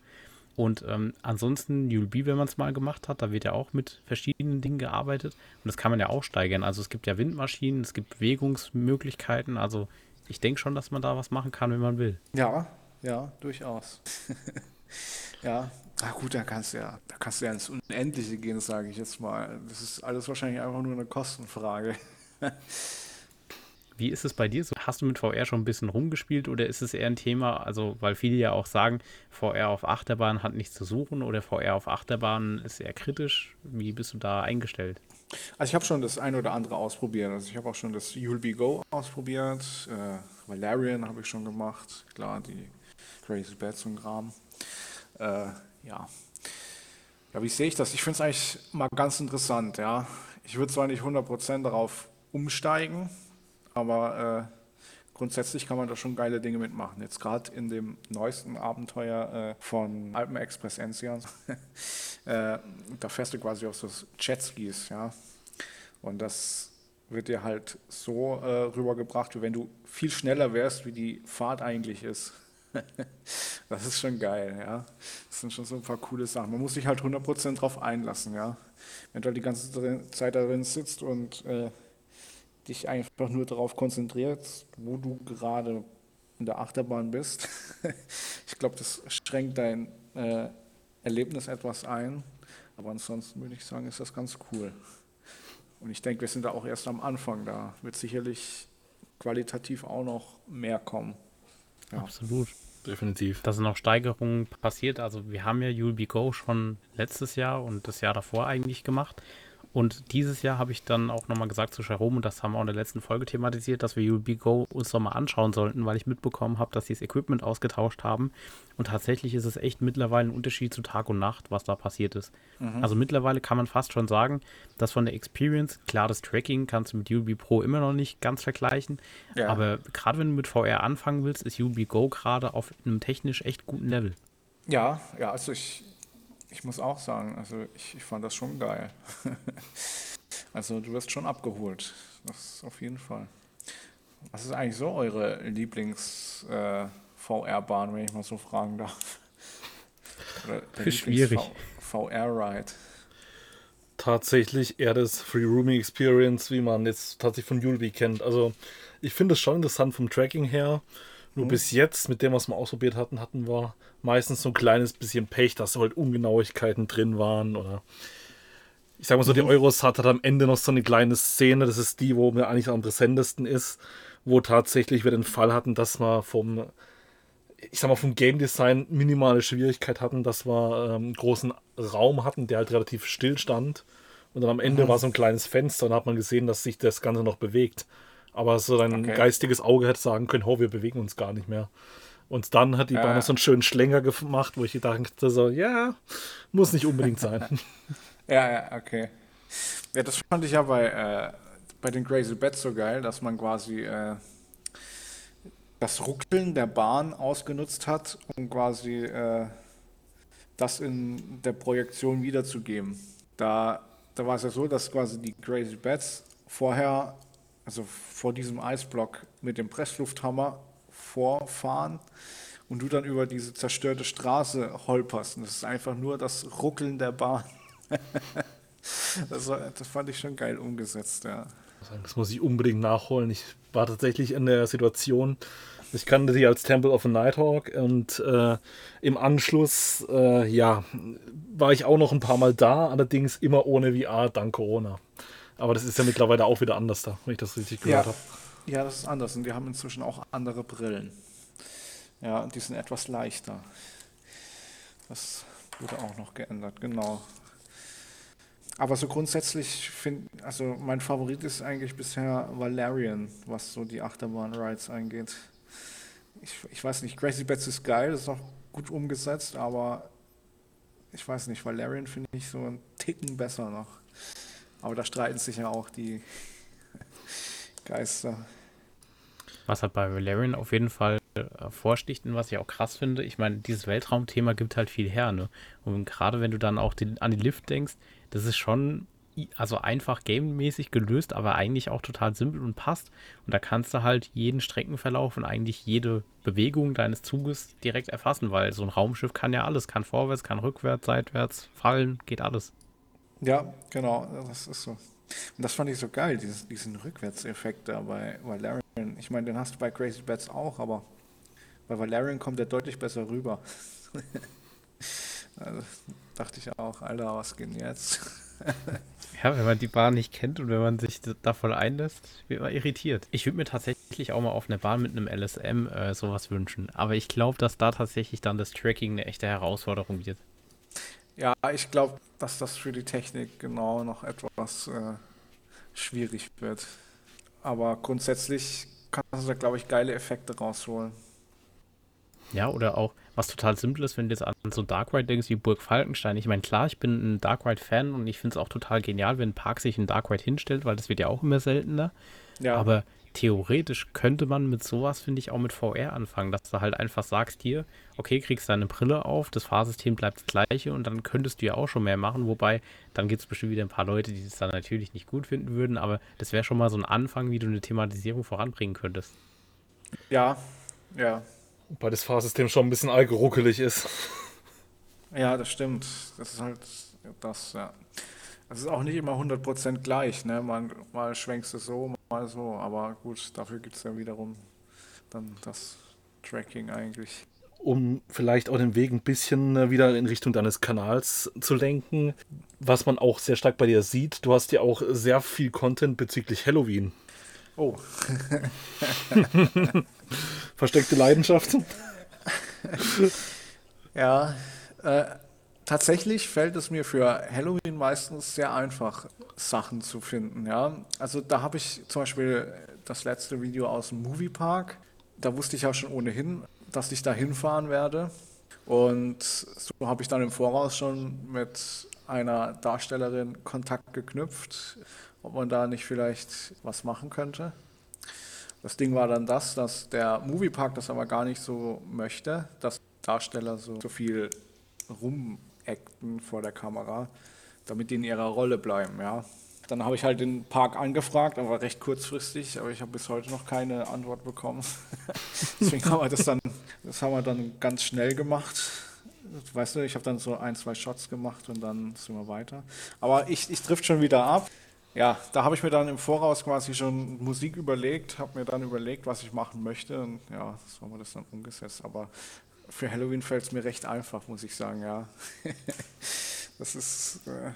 Und ähm, ansonsten, ULB, wenn man es mal gemacht hat, da wird ja auch mit verschiedenen Dingen gearbeitet. Und das kann man ja auch steigern. Also es gibt ja Windmaschinen, es gibt Bewegungsmöglichkeiten. Also ich denke schon, dass man da was machen kann, wenn man will. Ja, ja, durchaus. (laughs) ja, na gut, da kannst du ja, da kannst du ja ins Unendliche gehen, sage ich jetzt mal. Das ist alles wahrscheinlich einfach nur eine Kostenfrage. (laughs) Wie ist es bei dir so? Hast du mit VR schon ein bisschen rumgespielt oder ist es eher ein Thema, also weil viele ja auch sagen, VR auf Achterbahn hat nichts zu suchen oder VR auf Achterbahn ist eher kritisch. Wie bist du da eingestellt? Also ich habe schon das eine oder andere ausprobiert. Also ich habe auch schon das You'll Be Go ausprobiert. Äh, Valerian habe ich schon gemacht. Klar, die Crazy Bats und Kram. Äh, ja. Ja, wie sehe ich das? Ich finde es eigentlich mal ganz interessant, ja. Ich würde zwar nicht 100% darauf umsteigen, aber äh, grundsätzlich kann man da schon geile Dinge mitmachen. Jetzt gerade in dem neuesten Abenteuer äh, von Alpen Express Enzian, (laughs) äh, da fährst du quasi auf so Jetskis, ja. Und das wird dir halt so äh, rübergebracht, wie wenn du viel schneller wärst, wie die Fahrt eigentlich ist. (laughs) das ist schon geil, ja. Das sind schon so ein paar coole Sachen. Man muss sich halt 100% drauf einlassen, ja. Wenn du halt die ganze Zeit darin sitzt und äh, dich einfach nur darauf konzentrierst, wo du gerade in der Achterbahn bist. (laughs) ich glaube, das schränkt dein äh, Erlebnis etwas ein. Aber ansonsten würde ich sagen, ist das ganz cool. Und ich denke, wir sind da auch erst am Anfang. Da wird sicherlich qualitativ auch noch mehr kommen. Ja. Absolut. Definitiv. Da sind auch Steigerungen passiert. Also wir haben ja You'll Be Go schon letztes Jahr und das Jahr davor eigentlich gemacht. Und dieses Jahr habe ich dann auch nochmal gesagt zu Jerome, und das haben wir auch in der letzten Folge thematisiert, dass wir You'll Go uns nochmal anschauen sollten, weil ich mitbekommen habe, dass sie das Equipment ausgetauscht haben. Und tatsächlich ist es echt mittlerweile ein Unterschied zu Tag und Nacht, was da passiert ist. Mhm. Also mittlerweile kann man fast schon sagen, dass von der Experience, klar, das Tracking kannst du mit You'll Pro immer noch nicht ganz vergleichen. Ja. Aber gerade wenn du mit VR anfangen willst, ist You'll Go gerade auf einem technisch echt guten Level. Ja, ja, also ich, ich muss auch sagen, also ich, ich fand das schon geil. (laughs) also du wirst schon abgeholt. Das ist auf jeden Fall. Was ist eigentlich so eure Lieblings-VR-Bahn, äh, wenn ich mal so fragen darf? (laughs) Oder schwierig. VR-Ride. Tatsächlich eher das Free Rooming Experience, wie man jetzt tatsächlich von Julbi kennt. Also ich finde es schon interessant vom Tracking her. Nur mhm. bis jetzt, mit dem, was wir ausprobiert hatten, hatten wir meistens so ein kleines bisschen Pech, dass halt Ungenauigkeiten drin waren oder ich sag mal so, mhm. die Eurosat hat am Ende noch so eine kleine Szene, das ist die, wo mir eigentlich am präsentesten ist, wo tatsächlich wir den Fall hatten, dass wir vom, ich sag mal, vom Game Design minimale Schwierigkeit hatten, dass wir ähm, einen großen Raum hatten, der halt relativ still stand. Und dann am Ende mhm. war so ein kleines Fenster und da hat man gesehen, dass sich das Ganze noch bewegt. Aber so dein okay. geistiges Auge hätte sagen können, oh, wir bewegen uns gar nicht mehr. Und dann hat die Bahn noch so einen schönen Schlänger gemacht, wo ich dachte so, ja, muss nicht unbedingt sein. (laughs) (laughs) ja, ja, okay. Ja, das fand ich ja bei, äh, bei den Crazy Bets so geil, dass man quasi äh, das Ruckeln der Bahn ausgenutzt hat, um quasi äh, das in der Projektion wiederzugeben. Da, da war es ja so, dass quasi die Crazy Bets vorher also vor diesem Eisblock mit dem Presslufthammer vorfahren und du dann über diese zerstörte Straße holperst. Und das ist einfach nur das Ruckeln der Bahn. (laughs) das, war, das, fand ich schon geil umgesetzt, ja. Das muss ich unbedingt nachholen. Ich war tatsächlich in der Situation, ich kannte die als Temple of a Nighthawk und äh, im Anschluss, äh, ja, war ich auch noch ein paar Mal da, allerdings immer ohne VR dank Corona. Aber das ist ja mittlerweile auch wieder anders da, wenn ich das richtig gehört ja. habe. Ja, das ist anders und die haben inzwischen auch andere Brillen. Ja, die sind etwas leichter. Das wurde auch noch geändert, genau. Aber so grundsätzlich finde, also mein Favorit ist eigentlich bisher Valerian, was so die Achterbahn-Rides angeht. Ich, ich weiß nicht, Crazy Bets ist geil, ist auch gut umgesetzt, aber ich weiß nicht, Valerian finde ich so einen Ticken besser noch. Aber da streiten sich ja auch die Geister. Was halt bei Valerian auf jeden Fall hervorsticht und was ich auch krass finde, ich meine, dieses Weltraumthema gibt halt viel her, ne? Und gerade wenn du dann auch den, an die Lift denkst, das ist schon also einfach gamemäßig gelöst, aber eigentlich auch total simpel und passt. Und da kannst du halt jeden Streckenverlauf und eigentlich jede Bewegung deines Zuges direkt erfassen, weil so ein Raumschiff kann ja alles, kann vorwärts, kann rückwärts, seitwärts, fallen, geht alles. Ja, genau, das ist so. Und das fand ich so geil, dieses, diesen Rückwärtseffekt da bei Valerian. Ich meine, den hast du bei Crazy Bats auch, aber bei Valerian kommt der deutlich besser rüber. (laughs) also, dachte ich auch, Alter, was geht jetzt? (laughs) ja, wenn man die Bahn nicht kennt und wenn man sich da voll einlässt, wird man irritiert. Ich würde mir tatsächlich auch mal auf einer Bahn mit einem LSM äh, sowas wünschen. Aber ich glaube, dass da tatsächlich dann das Tracking eine echte Herausforderung wird. Ja, ich glaube, dass das für die Technik genau noch etwas äh, schwierig wird. Aber grundsätzlich kannst du da, glaube ich, geile Effekte rausholen. Ja, oder auch, was total simpel ist, wenn du jetzt an so Dark Ride denkst wie Burg Falkenstein. Ich meine, klar, ich bin ein Dark Ride-Fan und ich finde es auch total genial, wenn ein Park sich ein Dark Ride hinstellt, weil das wird ja auch immer seltener. Ja. Aber theoretisch könnte man mit sowas, finde ich, auch mit VR anfangen, dass du halt einfach sagst hier, okay, kriegst deine Brille auf, das Fahrsystem bleibt das gleiche und dann könntest du ja auch schon mehr machen, wobei dann gibt es bestimmt wieder ein paar Leute, die es dann natürlich nicht gut finden würden, aber das wäre schon mal so ein Anfang, wie du eine Thematisierung voranbringen könntest. Ja, ja. Wobei das Fahrsystem schon ein bisschen allgeruckelig ist. Ja, das stimmt. Das ist halt das, ja. Es ist auch nicht immer 100% gleich, ne? Mal, mal schwenkst du so, mal so, aber gut, dafür gibt es ja wiederum dann das Tracking eigentlich. Um vielleicht auch den Weg ein bisschen äh, wieder in Richtung deines Kanals zu lenken, was man auch sehr stark bei dir sieht, du hast ja auch sehr viel Content bezüglich Halloween. Oh. (laughs) (laughs) Versteckte Leidenschaft. ja, äh, tatsächlich fällt es mir für Halloween meistens sehr einfach, Sachen zu finden. Ja? Also da habe ich zum Beispiel das letzte Video aus dem Moviepark. Da wusste ich ja schon ohnehin, dass ich da hinfahren werde. Und so habe ich dann im Voraus schon mit einer Darstellerin Kontakt geknüpft, ob man da nicht vielleicht was machen könnte. Das Ding war dann das, dass der Moviepark das aber gar nicht so möchte, dass Darsteller so, so viel rumacten vor der Kamera, damit die in ihrer Rolle bleiben, ja. Dann habe ich halt den Park angefragt, aber recht kurzfristig, aber ich habe bis heute noch keine Antwort bekommen. (laughs) Deswegen haben wir das dann, das haben wir dann ganz schnell gemacht. Weißt du, ich habe dann so ein, zwei Shots gemacht und dann sind wir weiter. Aber ich, ich trifft schon wieder ab. Ja, da habe ich mir dann im Voraus quasi schon Musik überlegt, habe mir dann überlegt, was ich machen möchte und ja, so haben wir das dann umgesetzt. Aber für Halloween fällt es mir recht einfach, muss ich sagen, ja. (laughs) das ist äh,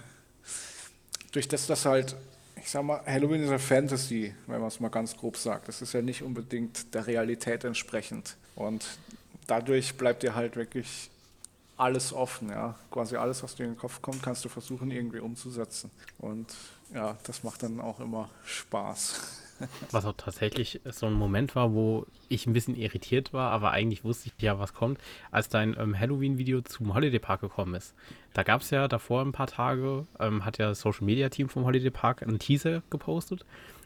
durch das, dass halt, ich sag mal, Halloween ist eine Fantasy, wenn man es mal ganz grob sagt. Das ist ja nicht unbedingt der Realität entsprechend. Und dadurch bleibt dir halt wirklich alles offen, ja. Quasi alles, was dir in den Kopf kommt, kannst du versuchen, irgendwie umzusetzen. Und ja, das macht dann auch immer Spaß. (laughs) Was auch tatsächlich so ein Moment war, wo ich ein bisschen irritiert war, aber eigentlich wusste ich ja, was kommt, als dein ähm, Halloween-Video zum Holiday Park gekommen ist. Da gab es ja davor ein paar Tage, ähm, hat ja das Social Media Team vom Holiday Park einen Teaser gepostet.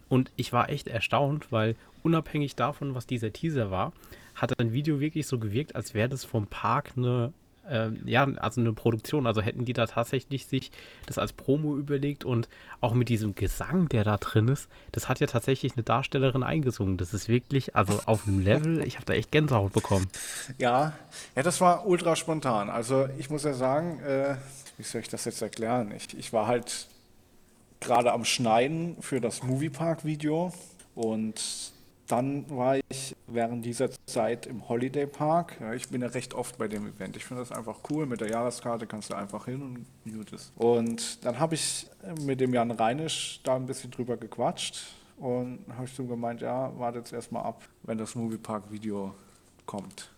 Und ich war echt erstaunt, weil unabhängig davon, was dieser Teaser war, hat ein Video wirklich so gewirkt, als wäre das vom Park eine äh, ja, also eine Produktion. Also hätten die da tatsächlich sich das als Promo überlegt und auch mit diesem Gesang, der da drin ist, das hat ja tatsächlich eine Darstellerin eingesungen. Das ist wirklich, also auf einem Level, ich habe da echt Gänsehaut bekommen. Ja, ja, das war ultra spontan. Also ich muss ja sagen, äh, wie soll ich das jetzt erklären? Ich, ich war halt gerade am Schneiden für das Moviepark-Video und dann war ich während dieser Zeit im Holiday Park. Ja, ich bin ja recht oft bei dem Event. Ich finde das einfach cool. Mit der Jahreskarte kannst du einfach hin und gut ist. Und dann habe ich mit dem Jan Reinisch da ein bisschen drüber gequatscht und habe ich so gemeint, ja, warte jetzt erstmal ab, wenn das Moviepark-Video kommt.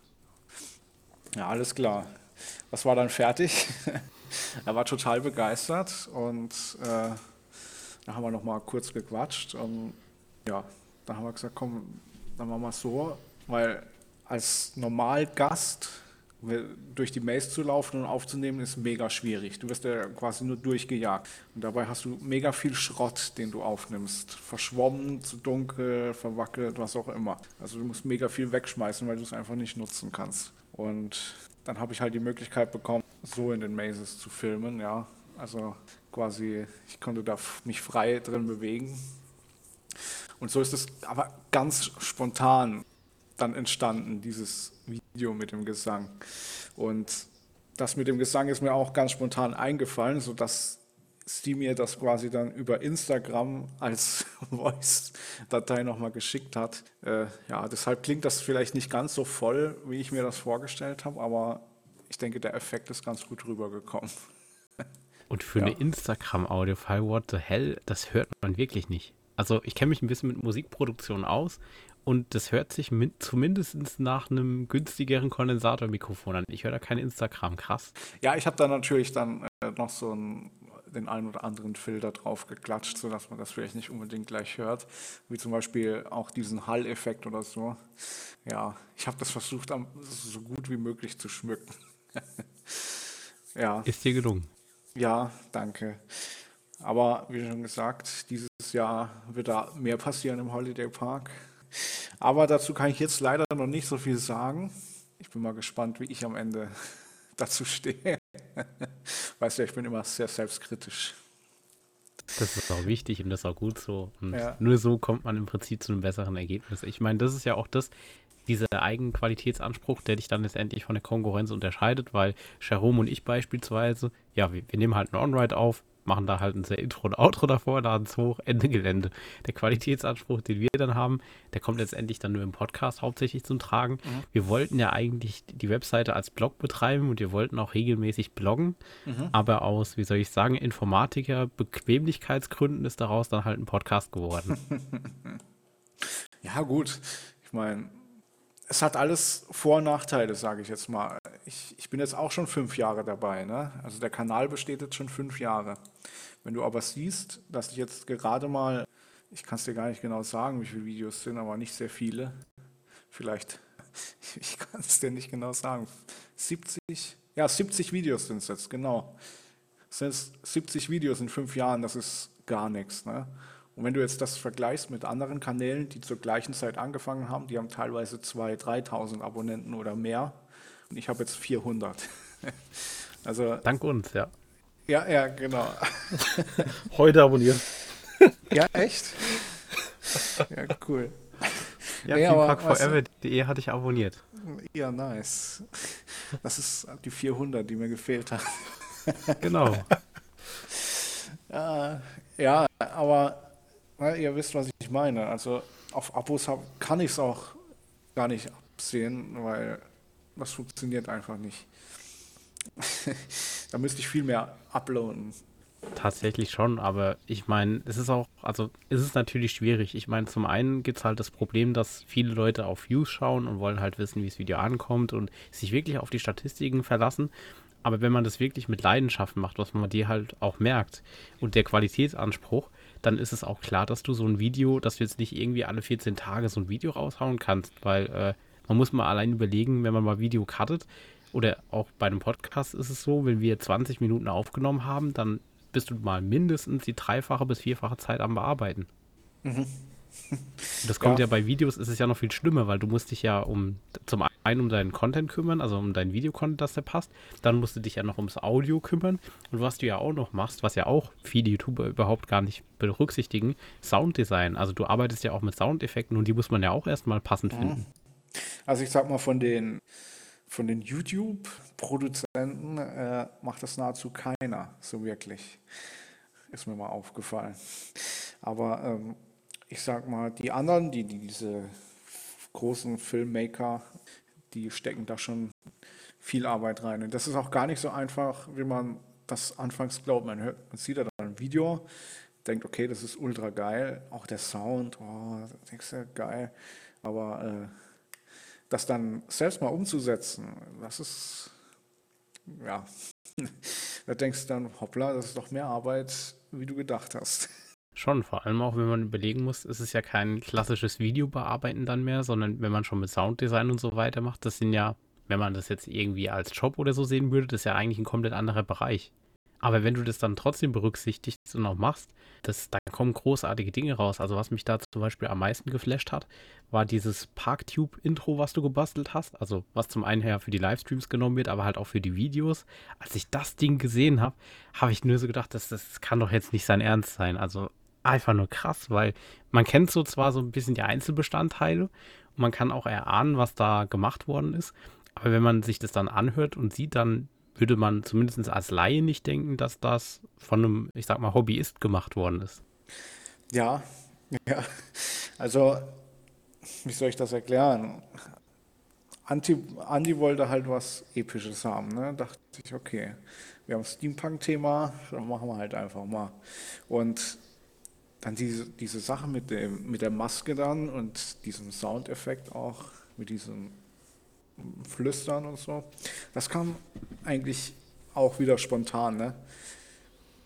Ja, alles klar. Das war dann fertig. (laughs) er war total begeistert und äh, da haben wir noch mal kurz gequatscht und ja, da haben wir gesagt, komm, dann machen wir es so, weil als Normalgast durch die Maze zu laufen und aufzunehmen, ist mega schwierig. Du wirst ja quasi nur durchgejagt. Und dabei hast du mega viel Schrott, den du aufnimmst. Verschwommen, zu dunkel, verwackelt, was auch immer. Also du musst mega viel wegschmeißen, weil du es einfach nicht nutzen kannst. Und dann habe ich halt die Möglichkeit bekommen, so in den Mazes zu filmen, ja. Also quasi, ich konnte da mich frei drin bewegen und so ist es aber ganz spontan dann entstanden, dieses Video mit dem Gesang. Und das mit dem Gesang ist mir auch ganz spontan eingefallen, sodass sie mir das quasi dann über Instagram als (laughs) Voice-Datei nochmal geschickt hat. Äh, ja, deshalb klingt das vielleicht nicht ganz so voll, wie ich mir das vorgestellt habe, aber ich denke, der Effekt ist ganz gut rübergekommen. Und für ja. eine Instagram-Audio-File, what the hell, das hört man wirklich nicht. Also ich kenne mich ein bisschen mit Musikproduktion aus und das hört sich mit, zumindest nach einem günstigeren Kondensatormikrofon an. Ich höre da kein Instagram, krass. Ja, ich habe da natürlich dann äh, noch so einen, den einen oder anderen Filter drauf geklatscht, sodass man das vielleicht nicht unbedingt gleich hört. Wie zum Beispiel auch diesen Hall-Effekt oder so. Ja, ich habe das versucht, so gut wie möglich zu schmücken. (laughs) ja. Ist dir gelungen? Ja, danke. Aber wie schon gesagt, dieses nächstes Jahr wird da mehr passieren im Holiday Park. Aber dazu kann ich jetzt leider noch nicht so viel sagen. Ich bin mal gespannt, wie ich am Ende (laughs) dazu stehe. (laughs) Weißt du, ich bin immer sehr selbstkritisch. Das ist auch wichtig und das ist auch gut so. Und ja. nur so kommt man im Prinzip zu einem besseren Ergebnis. Ich meine, das ist ja auch das, dieser Eigenqualitätsanspruch, der dich dann letztendlich von der Konkurrenz unterscheidet, weil Jerome und ich beispielsweise, ja, wir, wir nehmen halt einen On-Ride auf, machen da halt ein sehr Intro und Outro davor, laden es hoch, Ende Gelände. Der Qualitätsanspruch, den wir dann haben, der kommt letztendlich dann nur im Podcast hauptsächlich zum Tragen. Mhm. Wir wollten ja eigentlich die Webseite als Blog betreiben und wir wollten auch regelmäßig bloggen, mhm. aber aus, wie soll ich sagen, Informatiker, Bequemlichkeitsgründen ist daraus dann halt ein Podcast geworden. (laughs) ja, gut. Ich meine, es hat alles Vor- und Nachteile, sage ich jetzt mal. Ich, ich, bin jetzt auch schon fünf Jahre dabei. Ne? Also der Kanal besteht jetzt schon fünf Jahre. Wenn du aber siehst, dass ich jetzt gerade mal, ich kann es dir gar nicht genau sagen, wie viele Videos sind, aber nicht sehr viele. Vielleicht, (laughs) ich kann es dir nicht genau sagen. 70, ja, 70 Videos sind es jetzt, genau. Sind 70 Videos in fünf Jahren, das ist gar nichts. Ne? Und wenn du jetzt das vergleichst mit anderen Kanälen, die zur gleichen Zeit angefangen haben, die haben teilweise 2.000, 3.000 Abonnenten oder mehr. Und ich habe jetzt 400. (laughs) also, Dank uns, ja. Ja, ja, genau. (laughs) Heute abonnieren. (laughs) ja, echt? Ja, cool. Ja, ja Forever.de hatte ich abonniert. Ja, nice. Das ist die 400, die mir gefehlt haben. genau. ja, aber na, ihr wisst, was ich meine. Also auf Abos hab, kann ich es auch gar nicht absehen, weil das funktioniert einfach nicht. (laughs) da müsste ich viel mehr uploaden. Tatsächlich schon, aber ich meine, es ist auch, also es ist natürlich schwierig. Ich meine, zum einen gibt es halt das Problem, dass viele Leute auf Views schauen und wollen halt wissen, wie das Video ankommt und sich wirklich auf die Statistiken verlassen. Aber wenn man das wirklich mit Leidenschaft macht, was man dir halt auch merkt und der Qualitätsanspruch, dann ist es auch klar, dass du so ein Video, dass du jetzt nicht irgendwie alle 14 Tage so ein Video raushauen kannst, weil äh, man muss mal allein überlegen, wenn man mal Video cuttet oder auch bei einem Podcast ist es so, wenn wir 20 Minuten aufgenommen haben, dann bist du mal mindestens die dreifache bis vierfache Zeit am Bearbeiten. Mhm. (laughs) Das kommt ja. ja. bei Videos, ist es ja noch viel schlimmer, weil du musst dich ja um zum einen um deinen Content kümmern, also um deinen Videocontent, dass der passt. Dann musst du dich ja noch ums Audio kümmern. Und was du ja auch noch machst, was ja auch viele YouTuber überhaupt gar nicht berücksichtigen, Sounddesign. Also du arbeitest ja auch mit Soundeffekten und die muss man ja auch erstmal passend mhm. finden. Also ich sag mal, von den, von den YouTube-Produzenten äh, macht das nahezu keiner so wirklich. Ist mir mal aufgefallen. Aber ähm, ich sag mal, die anderen, die, die diese großen Filmmaker, die stecken da schon viel Arbeit rein. Und das ist auch gar nicht so einfach, wie man das anfangs glaubt. Man, hört, man sieht da dann ein Video, denkt, okay, das ist ultra geil. Auch der Sound, oh, denkst du, geil. Aber äh, das dann selbst mal umzusetzen, das ist, ja, (laughs) da denkst du dann, hoppla, das ist doch mehr Arbeit, wie du gedacht hast. Schon, vor allem auch, wenn man überlegen muss, ist es ja kein klassisches Videobearbeiten dann mehr, sondern wenn man schon mit Sounddesign und so weiter macht, das sind ja, wenn man das jetzt irgendwie als Job oder so sehen würde, das ist ja eigentlich ein komplett anderer Bereich. Aber wenn du das dann trotzdem berücksichtigst und auch machst, das, da kommen großartige Dinge raus. Also was mich da zum Beispiel am meisten geflasht hat, war dieses Parktube-Intro, was du gebastelt hast. Also was zum einen her für die Livestreams genommen wird, aber halt auch für die Videos. Als ich das Ding gesehen habe, habe ich nur so gedacht, das, das kann doch jetzt nicht sein Ernst sein. Also einfach nur krass, weil man kennt so zwar so ein bisschen die Einzelbestandteile und man kann auch erahnen, was da gemacht worden ist, aber wenn man sich das dann anhört und sieht, dann würde man zumindest als Laie nicht denken, dass das von einem, ich sag mal, Hobbyist gemacht worden ist. Ja, ja. Also, wie soll ich das erklären? Anti, Andi wollte halt was Episches haben. Ne? Dachte ich, okay, wir haben Steampunk-Thema, dann machen wir halt einfach mal. Und dann diese, diese Sache mit, dem, mit der Maske dann und diesem Soundeffekt auch, mit diesem Flüstern und so. Das kam eigentlich auch wieder spontan. Ne?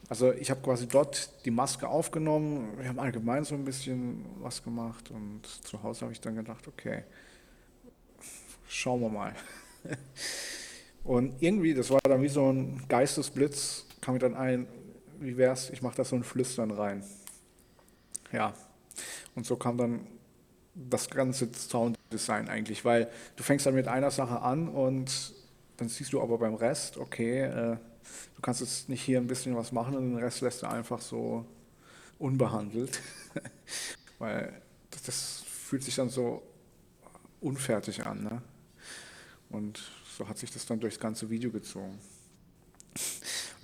Also ich habe quasi dort die Maske aufgenommen, wir haben allgemein so ein bisschen was gemacht und zu Hause habe ich dann gedacht, okay, schauen wir mal. (laughs) Und irgendwie, das war dann wie so ein Geistesblitz, kam mir dann ein, wie wär's, ich mache da so ein Flüstern rein. Ja, und so kam dann das ganze Sounddesign eigentlich, weil du fängst dann mit einer Sache an und dann siehst du aber beim Rest, okay, äh, du kannst jetzt nicht hier ein bisschen was machen und den Rest lässt du einfach so unbehandelt, (laughs) weil das, das, fühlt sich dann so unfertig an. Ne? Und so hat sich das dann durchs ganze Video gezogen.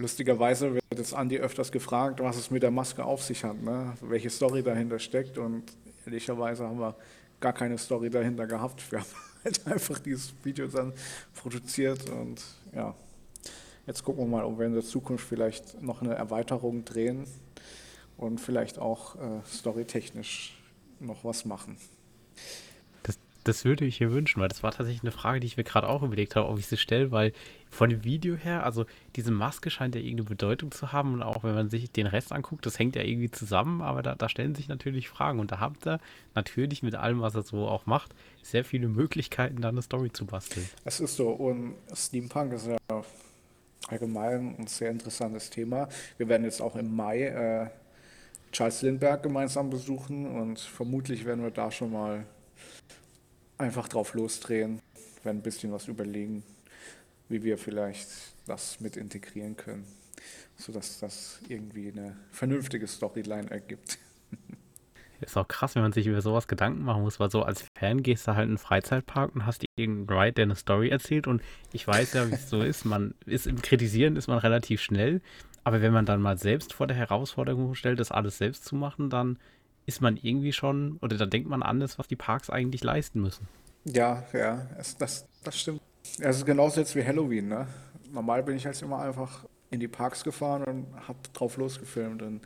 Lustigerweise wird jetzt Andi öfters gefragt, was es mit der Maske auf sich hat, ne? welche Story dahinter steckt. Und ehrlicherweise haben wir gar keine Story dahinter gehabt. Wir haben (laughs) halt einfach dieses Video dann produziert und ja, jetzt gucken wir mal, ob wir in der Zukunft vielleicht noch eine Erweiterung drehen und vielleicht auch äh, storytechnisch noch was machen das würde ich mir wünschen, weil das war tatsächlich eine Frage, die ich mir gerade auch überlegt habe, ob ich sie stelle, weil von dem Video her, also diese Maske scheint ja irgendeine Bedeutung zu haben und auch wenn man sich den Rest anguckt, das hängt ja irgendwie zusammen, aber da, da stellen sich natürlich Fragen und da habt ihr natürlich mit allem, was er so auch macht, sehr viele Möglichkeiten, da eine Story zu basteln. Es ist so und Steampunk ist ja allgemein ein sehr interessantes Thema. Wir werden jetzt auch im Mai äh, Charles Lindbergh gemeinsam besuchen und vermutlich werden wir da schon mal einfach drauf losdrehen, werden ein bisschen was überlegen, wie wir vielleicht das mit integrieren können, sodass das irgendwie eine vernünftige Storyline ergibt. (laughs) Ist auch krass, wenn man sich über sowas Gedanken machen muss, weil so als Fan gehst du halt in einen Freizeitpark und hast irgendeinen Ride, der eine Story erzählt und ich weiß ja, wie es so ist, man ist im Kritisieren ist man relativ schnell, aber wenn man dann mal selbst vor der Herausforderung stellt, das alles selbst zu machen, dann ist man irgendwie schon, oder da denkt man an was die Parks eigentlich leisten müssen. Ja, ja, es, das, das stimmt. Es ist genauso jetzt wie Halloween, ne? Normal bin ich halt immer einfach in die Parks gefahren und habe drauf losgefilmt. Und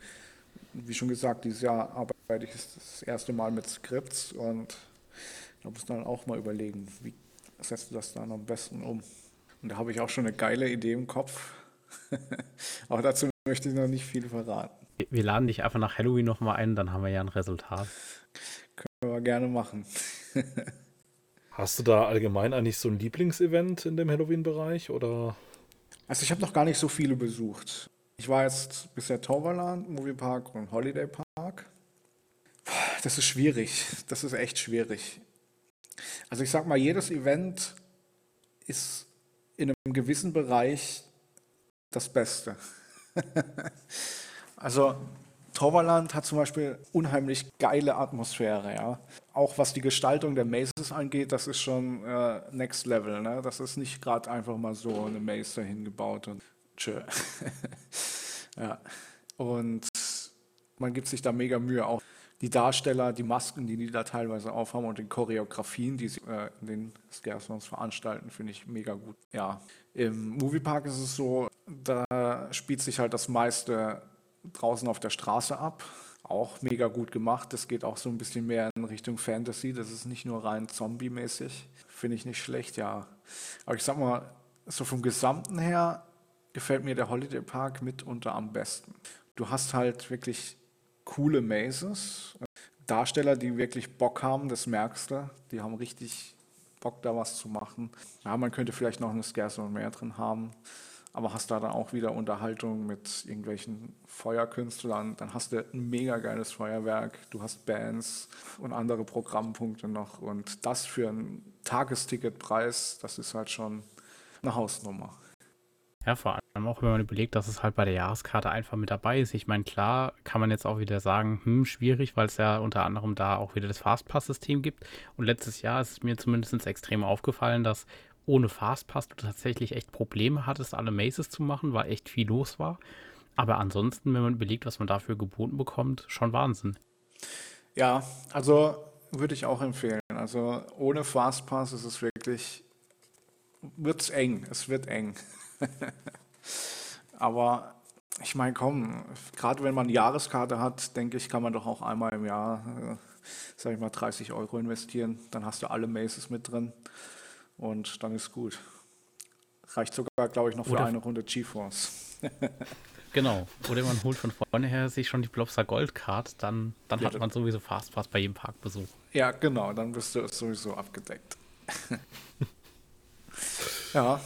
wie schon gesagt, dieses Jahr arbeite ich das erste Mal mit Skripts und da muss dann auch mal überlegen, wie setzt du das dann am besten um. Und da habe ich auch schon eine geile Idee im Kopf. (laughs) Aber dazu möchte ich noch nicht viel verraten. Wir laden dich einfach nach Halloween nochmal ein, dann haben wir ja ein Resultat. Können wir gerne machen. (laughs) Hast du da allgemein eigentlich so ein Lieblingsevent in dem Halloween-Bereich oder? Also ich habe noch gar nicht so viele besucht. Ich war jetzt bisher Toverland, Moviepark und Holiday Park. Das ist schwierig. Das ist echt schwierig. Also ich sag mal, jedes Event ist in einem gewissen Bereich das Beste. (laughs) also Toverland hat zum Beispiel unheimlich geile Atmosphäre, ja. Auch was die Gestaltung der Mazes angeht, das ist schon äh, Next Level, ne? Das ist nicht gerade einfach mal so eine Maze dahin gebaut und tschö. (laughs) ja. Und man gibt sich da mega Mühe. Auch die Darsteller, die Masken, die die da teilweise aufhaben und die Choreografien, die sie äh, in den Scaresons veranstalten, finde ich mega gut. Ja, im Moviepark ist es so, da spielt sich halt das meiste draußen auf der Straße ab. Auch mega gut gemacht. Das geht auch so ein bisschen mehr in Richtung Fantasy. Das ist nicht nur rein Zombie-mäßig. Finde ich nicht schlecht, ja. Aber ich sag mal, so vom Gesamten her gefällt mir der Holiday Park mitunter am besten. Du hast halt wirklich coole Mazes, Darsteller, die wirklich Bock haben, das merkst du. Die haben richtig Bock, da was zu machen. Ja, man könnte vielleicht noch eine Scarce mehr drin haben aber hast da dann auch wieder Unterhaltung mit irgendwelchen Feuerkünstlern, dann hast du ein mega geiles Feuerwerk, du hast Bands und andere Programmpunkte noch und das für einen Tagesticketpreis, das ist halt schon eine Hausnummer. Ja, vor allem auch, wenn man überlegt, dass es halt bei der Jahreskarte einfach mit dabei ist. Ich meine, klar kann man jetzt auch wieder sagen, hm, schwierig, weil es ja unter anderem da auch wieder das Fastpass-System gibt. Und letztes Jahr ist es mir zumindest extrem aufgefallen, dass ohne Fastpass du tatsächlich echt Probleme hattest, alle Maces zu machen, weil echt viel los war. Aber ansonsten, wenn man überlegt, was man dafür geboten bekommt, schon Wahnsinn. Ja, also würde ich auch empfehlen. Also ohne Fastpass ist es wirklich, wird es eng. Es wird eng. (laughs) Aber ich meine, komm, gerade wenn man eine Jahreskarte hat, denke ich, kann man doch auch einmal im Jahr, äh, sag ich mal, 30 Euro investieren. Dann hast du alle Maces mit drin und dann ist gut. Reicht sogar, glaube ich, noch für Oder eine Runde GeForce. (laughs) genau. Oder man holt von vorne sich schon die Blobster Goldcard, dann, dann ja, hat man sowieso Fastpass bei jedem Parkbesuch. Ja, genau, dann bist du sowieso abgedeckt. (laughs) ja.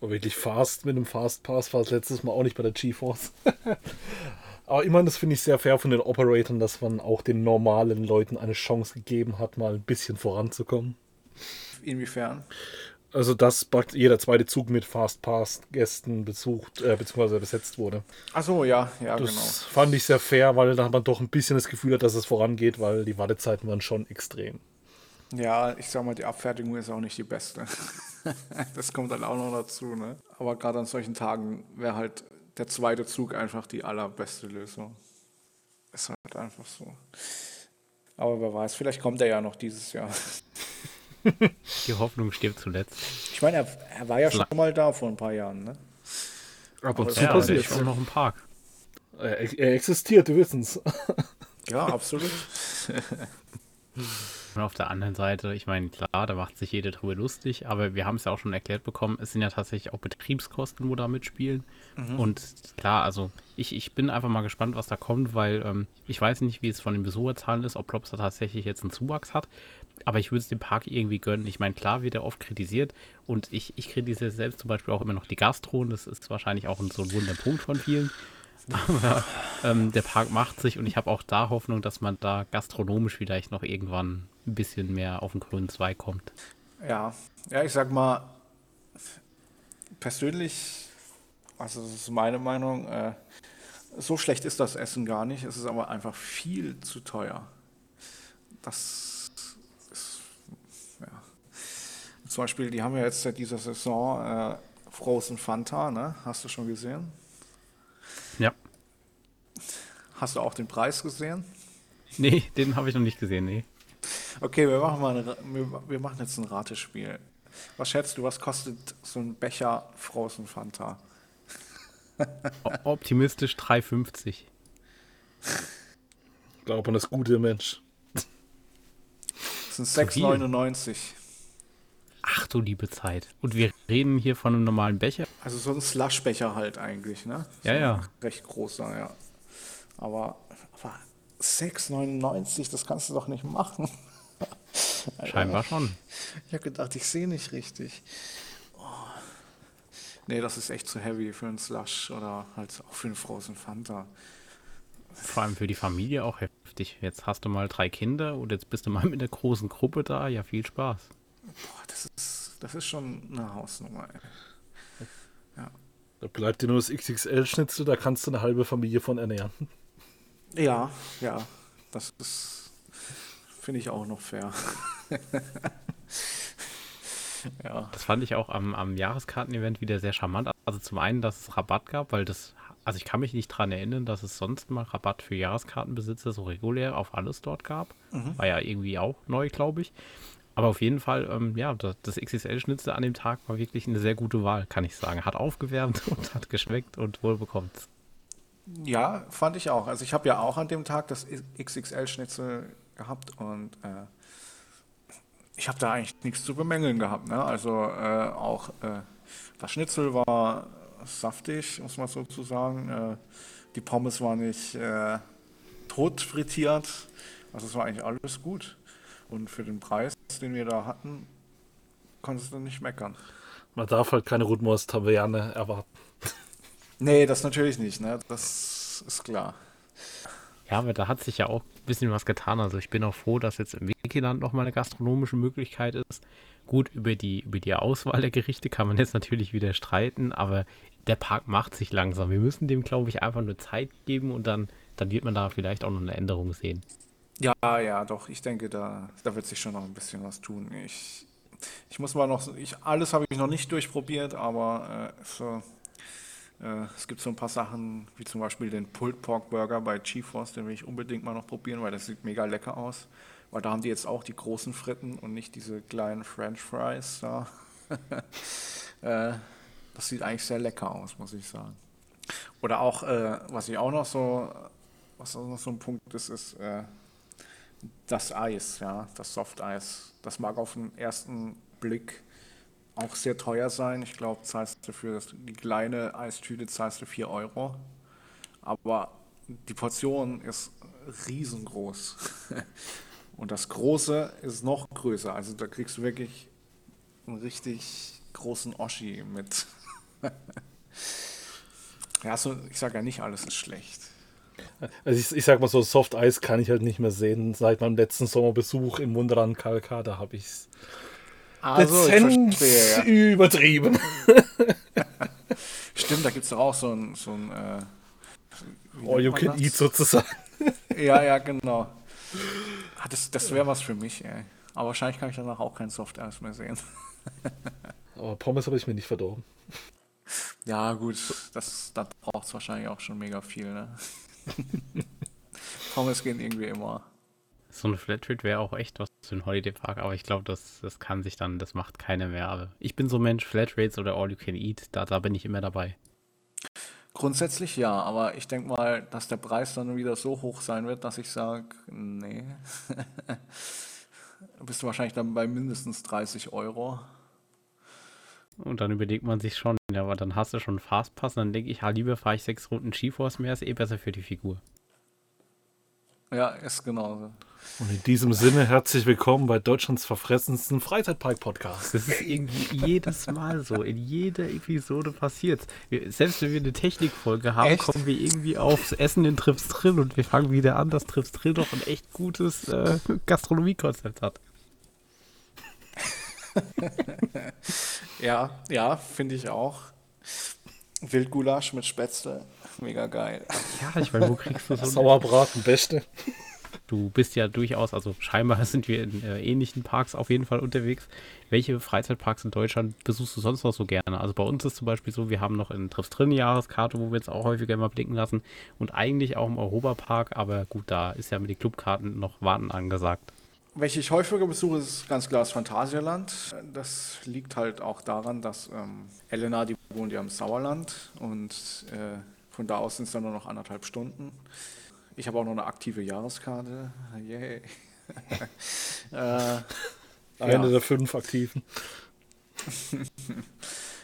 Aber wirklich fast mit einem Fastpass war es letztes Mal auch nicht bei der GeForce. (laughs) Aber immerhin, das finde ich sehr fair von den Operatoren, dass man auch den normalen Leuten eine Chance gegeben hat, mal ein bisschen voranzukommen. Inwiefern? Also, dass jeder zweite Zug mit Fastpass-Gästen besucht, äh, beziehungsweise besetzt wurde. Ach so, ja, ja, das genau. fand ich sehr fair, weil da hat man doch ein bisschen das Gefühl hat, dass es vorangeht, weil die Wartezeiten waren schon extrem. Ja, ich sag mal, die Abfertigung ist auch nicht die beste. (laughs) das kommt dann auch noch dazu, ne? Aber gerade an solchen Tagen wäre halt der zweite Zug einfach die allerbeste Lösung. Ist halt einfach so. Aber wer weiß, vielleicht kommt er ja noch dieses Jahr. (laughs) Die Hoffnung stirbt zuletzt. Ich meine, er, er war ja schon mal da vor ein paar Jahren, ne? Ab und Aber zu passiert ist noch im Park. er, er existiert, wir wissen es. (laughs) Ja, absolut. (laughs) Und auf der anderen Seite, ich meine, klar, da macht sich jeder drüber lustig, aber wir haben es ja auch schon erklärt bekommen, es sind ja tatsächlich auch Betriebskosten, wo da mitspielen. Und klar, also ich, ich bin einfach mal gespannt, was da kommt, weil ähm, ich weiß nicht, wie es von den Besucherzahlen ist, ob Props da tatsächlich jetzt einen Zuwachs hat, aber ich würde es dem Park irgendwie gönnen. Ich meine, klar wird er oft kritisiert und ich, ich kritisiere selbst zum Beispiel auch immer noch die Gastro und das ist wahrscheinlich auch so ein Wunderpunkt von vielen. (laughs) Aber ähm, der Park macht sich und ich habe auch da Hoffnung, dass man da gastronomisch vielleicht noch irgendwann ein bisschen mehr auf den grünen Zweig kommt. Ja, ja, ich sag mal, persönlich, also das ist meine Meinung, äh, so schlecht ist das Essen gar nicht. Es ist aber einfach viel zu teuer. Das ist, ja. Zum Beispiel, die haben ja jetzt seit dieser Saison äh, Frozen Fanta, ne? Hast du schon gesehen? Ja. Hast du auch den Preis gesehen? Nee, den habe ich noch nicht gesehen, nee. Okay, wir machen mal eine, wir, wir machen jetzt ein Ratespiel. Was schätzt du, was kostet so ein Becher Frozen Fanta? Optimistisch 3,50. Ich glaube an das gute Mensch. Das sind Zu viel. 6,99. Ach du liebe Zeit. Und wir reden hier von einem normalen Becher. Also so ein Slushbecher halt eigentlich, ne? Ja, so ja. Recht großer, ja. Aber, aber 6,99, das kannst du doch nicht machen. (laughs) Scheinbar schon. Ich habe gedacht, ich sehe nicht richtig. Oh. Nee, das ist echt zu heavy für einen Slush oder halt auch für einen Frozen Fanta. Vor allem für die Familie auch heftig. Jetzt hast du mal drei Kinder und jetzt bist du mal mit einer großen Gruppe da. Ja, viel Spaß. Boah, das ist, das ist schon eine Hausnummer, ey. Da bleibt dir nur das XXL-Schnitzel, da kannst du eine halbe Familie von ernähren. Ja, ja, das ist, finde ich auch noch fair. (laughs) ja. Das fand ich auch am, am Jahreskarten-Event wieder sehr charmant. Also zum einen, dass es Rabatt gab, weil das, also ich kann mich nicht dran erinnern, dass es sonst mal Rabatt für Jahreskartenbesitzer so regulär auf alles dort gab. War ja irgendwie auch neu, glaube ich. Aber auf jeden Fall, ähm, ja, das, XXL-Schnitzel an dem Tag war wirklich eine sehr gute Wahl, kann ich sagen. Hat aufgewärmt (laughs) und hat geschmeckt und wohl bekommt's. Ja, fand ich auch. Also ich habe ja auch an dem Tag das XXL-Schnitzel gehabt und äh, ich habe da eigentlich nichts zu bemängeln gehabt. Ne? Also äh, auch äh, das Schnitzel war saftig, muss man so sagen. Äh, die Pommes war nicht äh, tot frittiert. Also es war eigentlich alles gut. Und für den Preis, den wir da hatten, konntest du nicht meckern. Man darf halt keine Rudmors-Taverne erwarten. Nee, das natürlich nicht. Ne? Das ist klar. Ja, aber da hat sich ja auch ein bisschen was getan. Also ich bin auch froh, dass jetzt im Wikiland nochmal eine gastronomische Möglichkeit ist. Gut, über die, über die Auswahl der Gerichte kann man jetzt natürlich wieder streiten, aber der Park macht sich langsam. Wir müssen dem, glaube ich, einfach nur Zeit geben und dann, dann wird man da vielleicht auch noch eine Änderung sehen. Ja, ja, doch. Ich denke, da, da wird sich schon noch ein bisschen was tun. Ich, ich muss mal noch, ich, alles habe ich noch nicht durchprobiert, aber äh, so, äh, es gibt so ein paar Sachen, wie zum Beispiel den Pulled Pork Burger bei GeForce, den will ich unbedingt mal noch probieren, weil das sieht mega lecker aus. Weil da haben die jetzt auch die großen Fritten und nicht diese kleinen French Fries da. (laughs) äh, das sieht eigentlich sehr lecker aus, muss ich sagen. Oder auch, äh, was ich auch noch so, was auch noch so ein Punkt ist, ist äh, das Eis, ja, das Softeis. Das mag auf den ersten Blick auch sehr teuer sein. Ich glaube, zahlst du für die kleine Eistüte zahlst du 4 Euro. Aber die Portion ist riesengroß. (laughs) Und das Große ist noch größer. Also da kriegst du wirklich einen richtig großen Oschi mit. (laughs) ja, so, ich sage ja nicht, alles ist schlecht. Also ich, ich sag mal so, Soft Eis kann ich halt nicht mehr sehen. Seit meinem letzten Sommerbesuch im Wunderland KLK, da habe ich's Also, ich dezent verstehe, ja. übertrieben. (laughs) Stimmt, da gibt es doch auch so ein, so ein äh, All you can das? eat sozusagen. (laughs) Ja, ja, genau. Ah, das das wäre was für mich, ey. Aber wahrscheinlich kann ich danach auch kein Soft-Eis mehr sehen. (laughs) Aber Pommes habe ich mir nicht verdorben. Ja, gut, das, da braucht es wahrscheinlich auch schon mega viel, ne? (laughs) Pommes gehen irgendwie immer. So eine Flatrate wäre auch echt was für einen Holiday Park, aber ich glaube, das, das kann sich dann, das macht keiner mehr. Aber ich bin so ein Mensch, Flatrates oder All You Can Eat, da, da bin ich immer dabei. Grundsätzlich ja, aber ich denke mal, dass der Preis dann wieder so hoch sein wird, dass ich sage, nee. (laughs) Bist du wahrscheinlich dann bei mindestens 30 Euro. Und dann überlegt man sich schon, ja, aber dann hast du schon Fastpass, dann denke ich, ja, lieber fahre ich sechs Runden GeForce mehr, ist eh besser für die Figur. Ja, ist genauso. Und in diesem Sinne herzlich willkommen bei Deutschlands verfressensten Freizeitpark-Podcast. Das ist irgendwie jedes Mal so. In jeder Episode passiert Selbst wenn wir eine Technikfolge haben, Echt? kommen wir irgendwie aufs Essen in Trips Drill und wir fangen wieder an, dass Trips Drill doch ein echt gutes äh, Gastronomiekonzept hat. (laughs) Ja, ja, finde ich auch. Wildgulasch mit Spätzle, mega geil. Ja, ich meine, wo kriegst du so eine Sauerbraten, beste. Du bist ja durchaus, also scheinbar sind wir in äh, ähnlichen Parks auf jeden Fall unterwegs. Welche Freizeitparks in Deutschland besuchst du sonst noch so gerne? Also bei uns ist zum Beispiel so, wir haben noch in Trips drin eine Jahreskarte, wo wir jetzt auch häufiger mal blicken lassen und eigentlich auch im Europapark, aber gut, da ist ja mit den Clubkarten noch Warten angesagt. Welche ich häufiger besuche, ist ganz klar das Phantasialand. Das liegt halt auch daran, dass ähm, Elena, die wohnt ja im Sauerland und äh, von da aus sind es dann nur noch anderthalb Stunden. Ich habe auch noch eine aktive Jahreskarte. Yay. (laughs) äh, Eine ja. der fünf Aktiven. (laughs)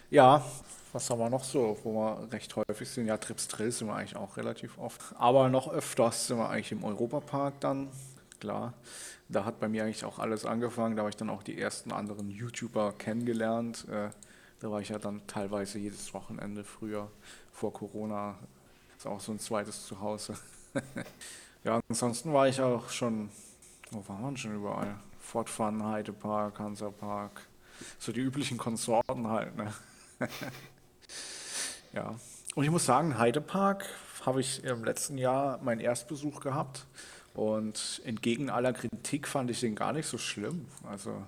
Ja, was haben wir noch so, wo wir recht häufig sind? Ja, Trips Drill sind wir eigentlich auch relativ oft. Aber noch öfters sind wir eigentlich im Europapark dann, klar. Da hat bei mir eigentlich auch alles angefangen. Da habe ich dann auch die ersten anderen YouTuber kennengelernt. Äh, da war ich ja dann teilweise jedes Wochenende früher vor Corona. Ist auch so ein zweites Zuhause. (laughs) ja, ansonsten war ich auch schon, wo war man schon überall? Fortfahren, Heidepark, Hansapark. So die üblichen Konsorten halt, ne? (laughs) Ja. Und ich muss sagen, Heidepark habe ich im letzten Jahr meinen Erstbesuch gehabt. Und entgegen aller Kritik fand ich den gar nicht so schlimm. Also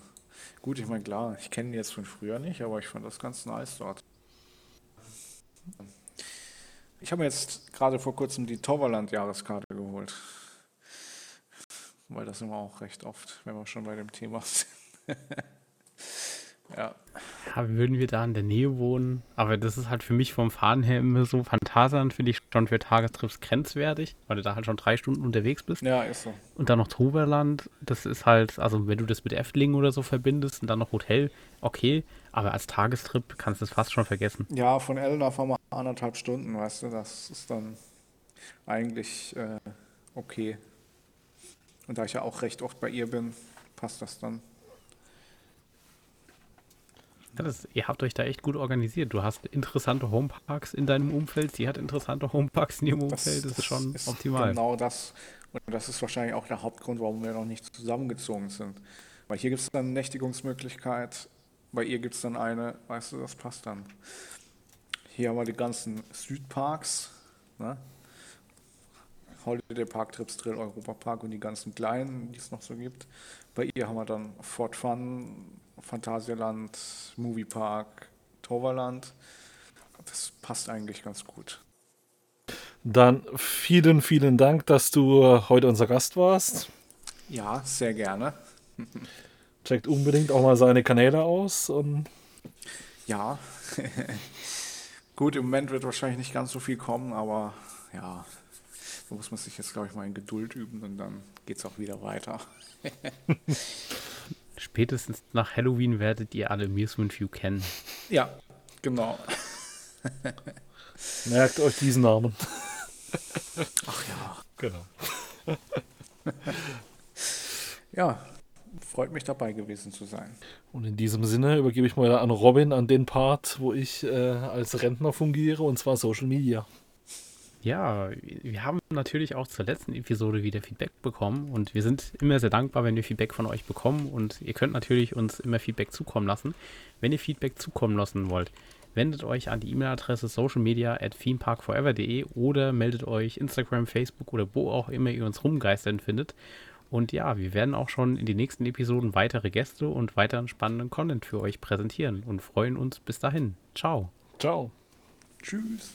gut, ich meine, klar, ich kenne ihn jetzt von früher nicht, aber ich fand das ganz nice dort. Ich habe jetzt gerade vor kurzem die Toverland-Jahreskarte geholt. Weil das wir auch recht oft, wenn wir schon bei dem Thema (laughs) sind. Ja. Ja, würden wir da in der Nähe wohnen? Aber das ist halt für mich vom Fahren her immer so Phantasialand finde ich schon für Tagestrips grenzwertig, weil du da halt schon drei Stunden unterwegs bist. ja, ist so. Und dann noch Toverland, das ist halt, also wenn du das mit Efteling oder so verbindest und dann noch Hotel, okay, aber als Tagestrip kannst du es fast schon vergessen. Ja, von Elna fahren wir anderthalb Stunden, weißt du, das ist dann eigentlich äh, okay. Und da ich ja auch recht oft bei ihr bin, passt das dann. Ja, das, ihr habt euch da echt gut organisiert. Du hast interessante Homeparks in deinem Umfeld, sie hat interessante Homeparks in ihrem Umfeld, das, ist schon optimal. Genau das. Und das ist wahrscheinlich auch der Hauptgrund, warum wir noch nicht zusammengezogen sind. Weil hier gibt es dann eine Nächtigungsmöglichkeit, bei ihr gibt es dann eine, weißt du, das passt dann. Hier haben wir die ganzen Südparks, ne? Holiday Park, Trips Drill, Europa Park und die ganzen kleinen, die es noch so gibt. Bei ihr haben wir dann Fort Fun, Phantasialand, Movie Park, Toverland. Das passt eigentlich ganz gut. Dann vielen, vielen Dank, dass du heute unser Gast warst. Ja, sehr gerne. (laughs) Checkt unbedingt auch mal seine Kanäle aus. Und Ja. (laughs) Gut, im Moment wird wahrscheinlich nicht ganz so viel kommen, aber ja, da muss man sich jetzt, glaube ich, mal in Geduld üben und dann geht es auch wieder weiter. (laughs) Spätestens nach Halloween werdet ihr alle Amusement View kennen. Ja, genau. (laughs) merkt euch diesen Namen. Ach ja. Genau. Ja, freut mich dabei gewesen zu sein. Und in diesem Sinne übergebe ich mal an Robin an den Part, wo ich äh, als Rentner fungiere, und zwar Social Media. Ja, wir haben natürlich auch zur letzten Episode wieder Feedback bekommen und wir sind immer sehr dankbar, wenn wir Feedback von euch bekommen und ihr könnt natürlich uns immer Feedback zukommen lassen. Wenn ihr Feedback zukommen lassen wollt, wendet euch an die E-Mail-Adresse socialmedia at themeparkforever.de oder meldet euch Instagram, Facebook oder wo auch immer ihr uns rumgeistern findet. Und ja, wir werden auch schon in den nächsten Episoden weitere Gäste und weiteren spannenden Content für euch präsentieren und freuen uns bis dahin. Ciao. Ciao. Tschüss.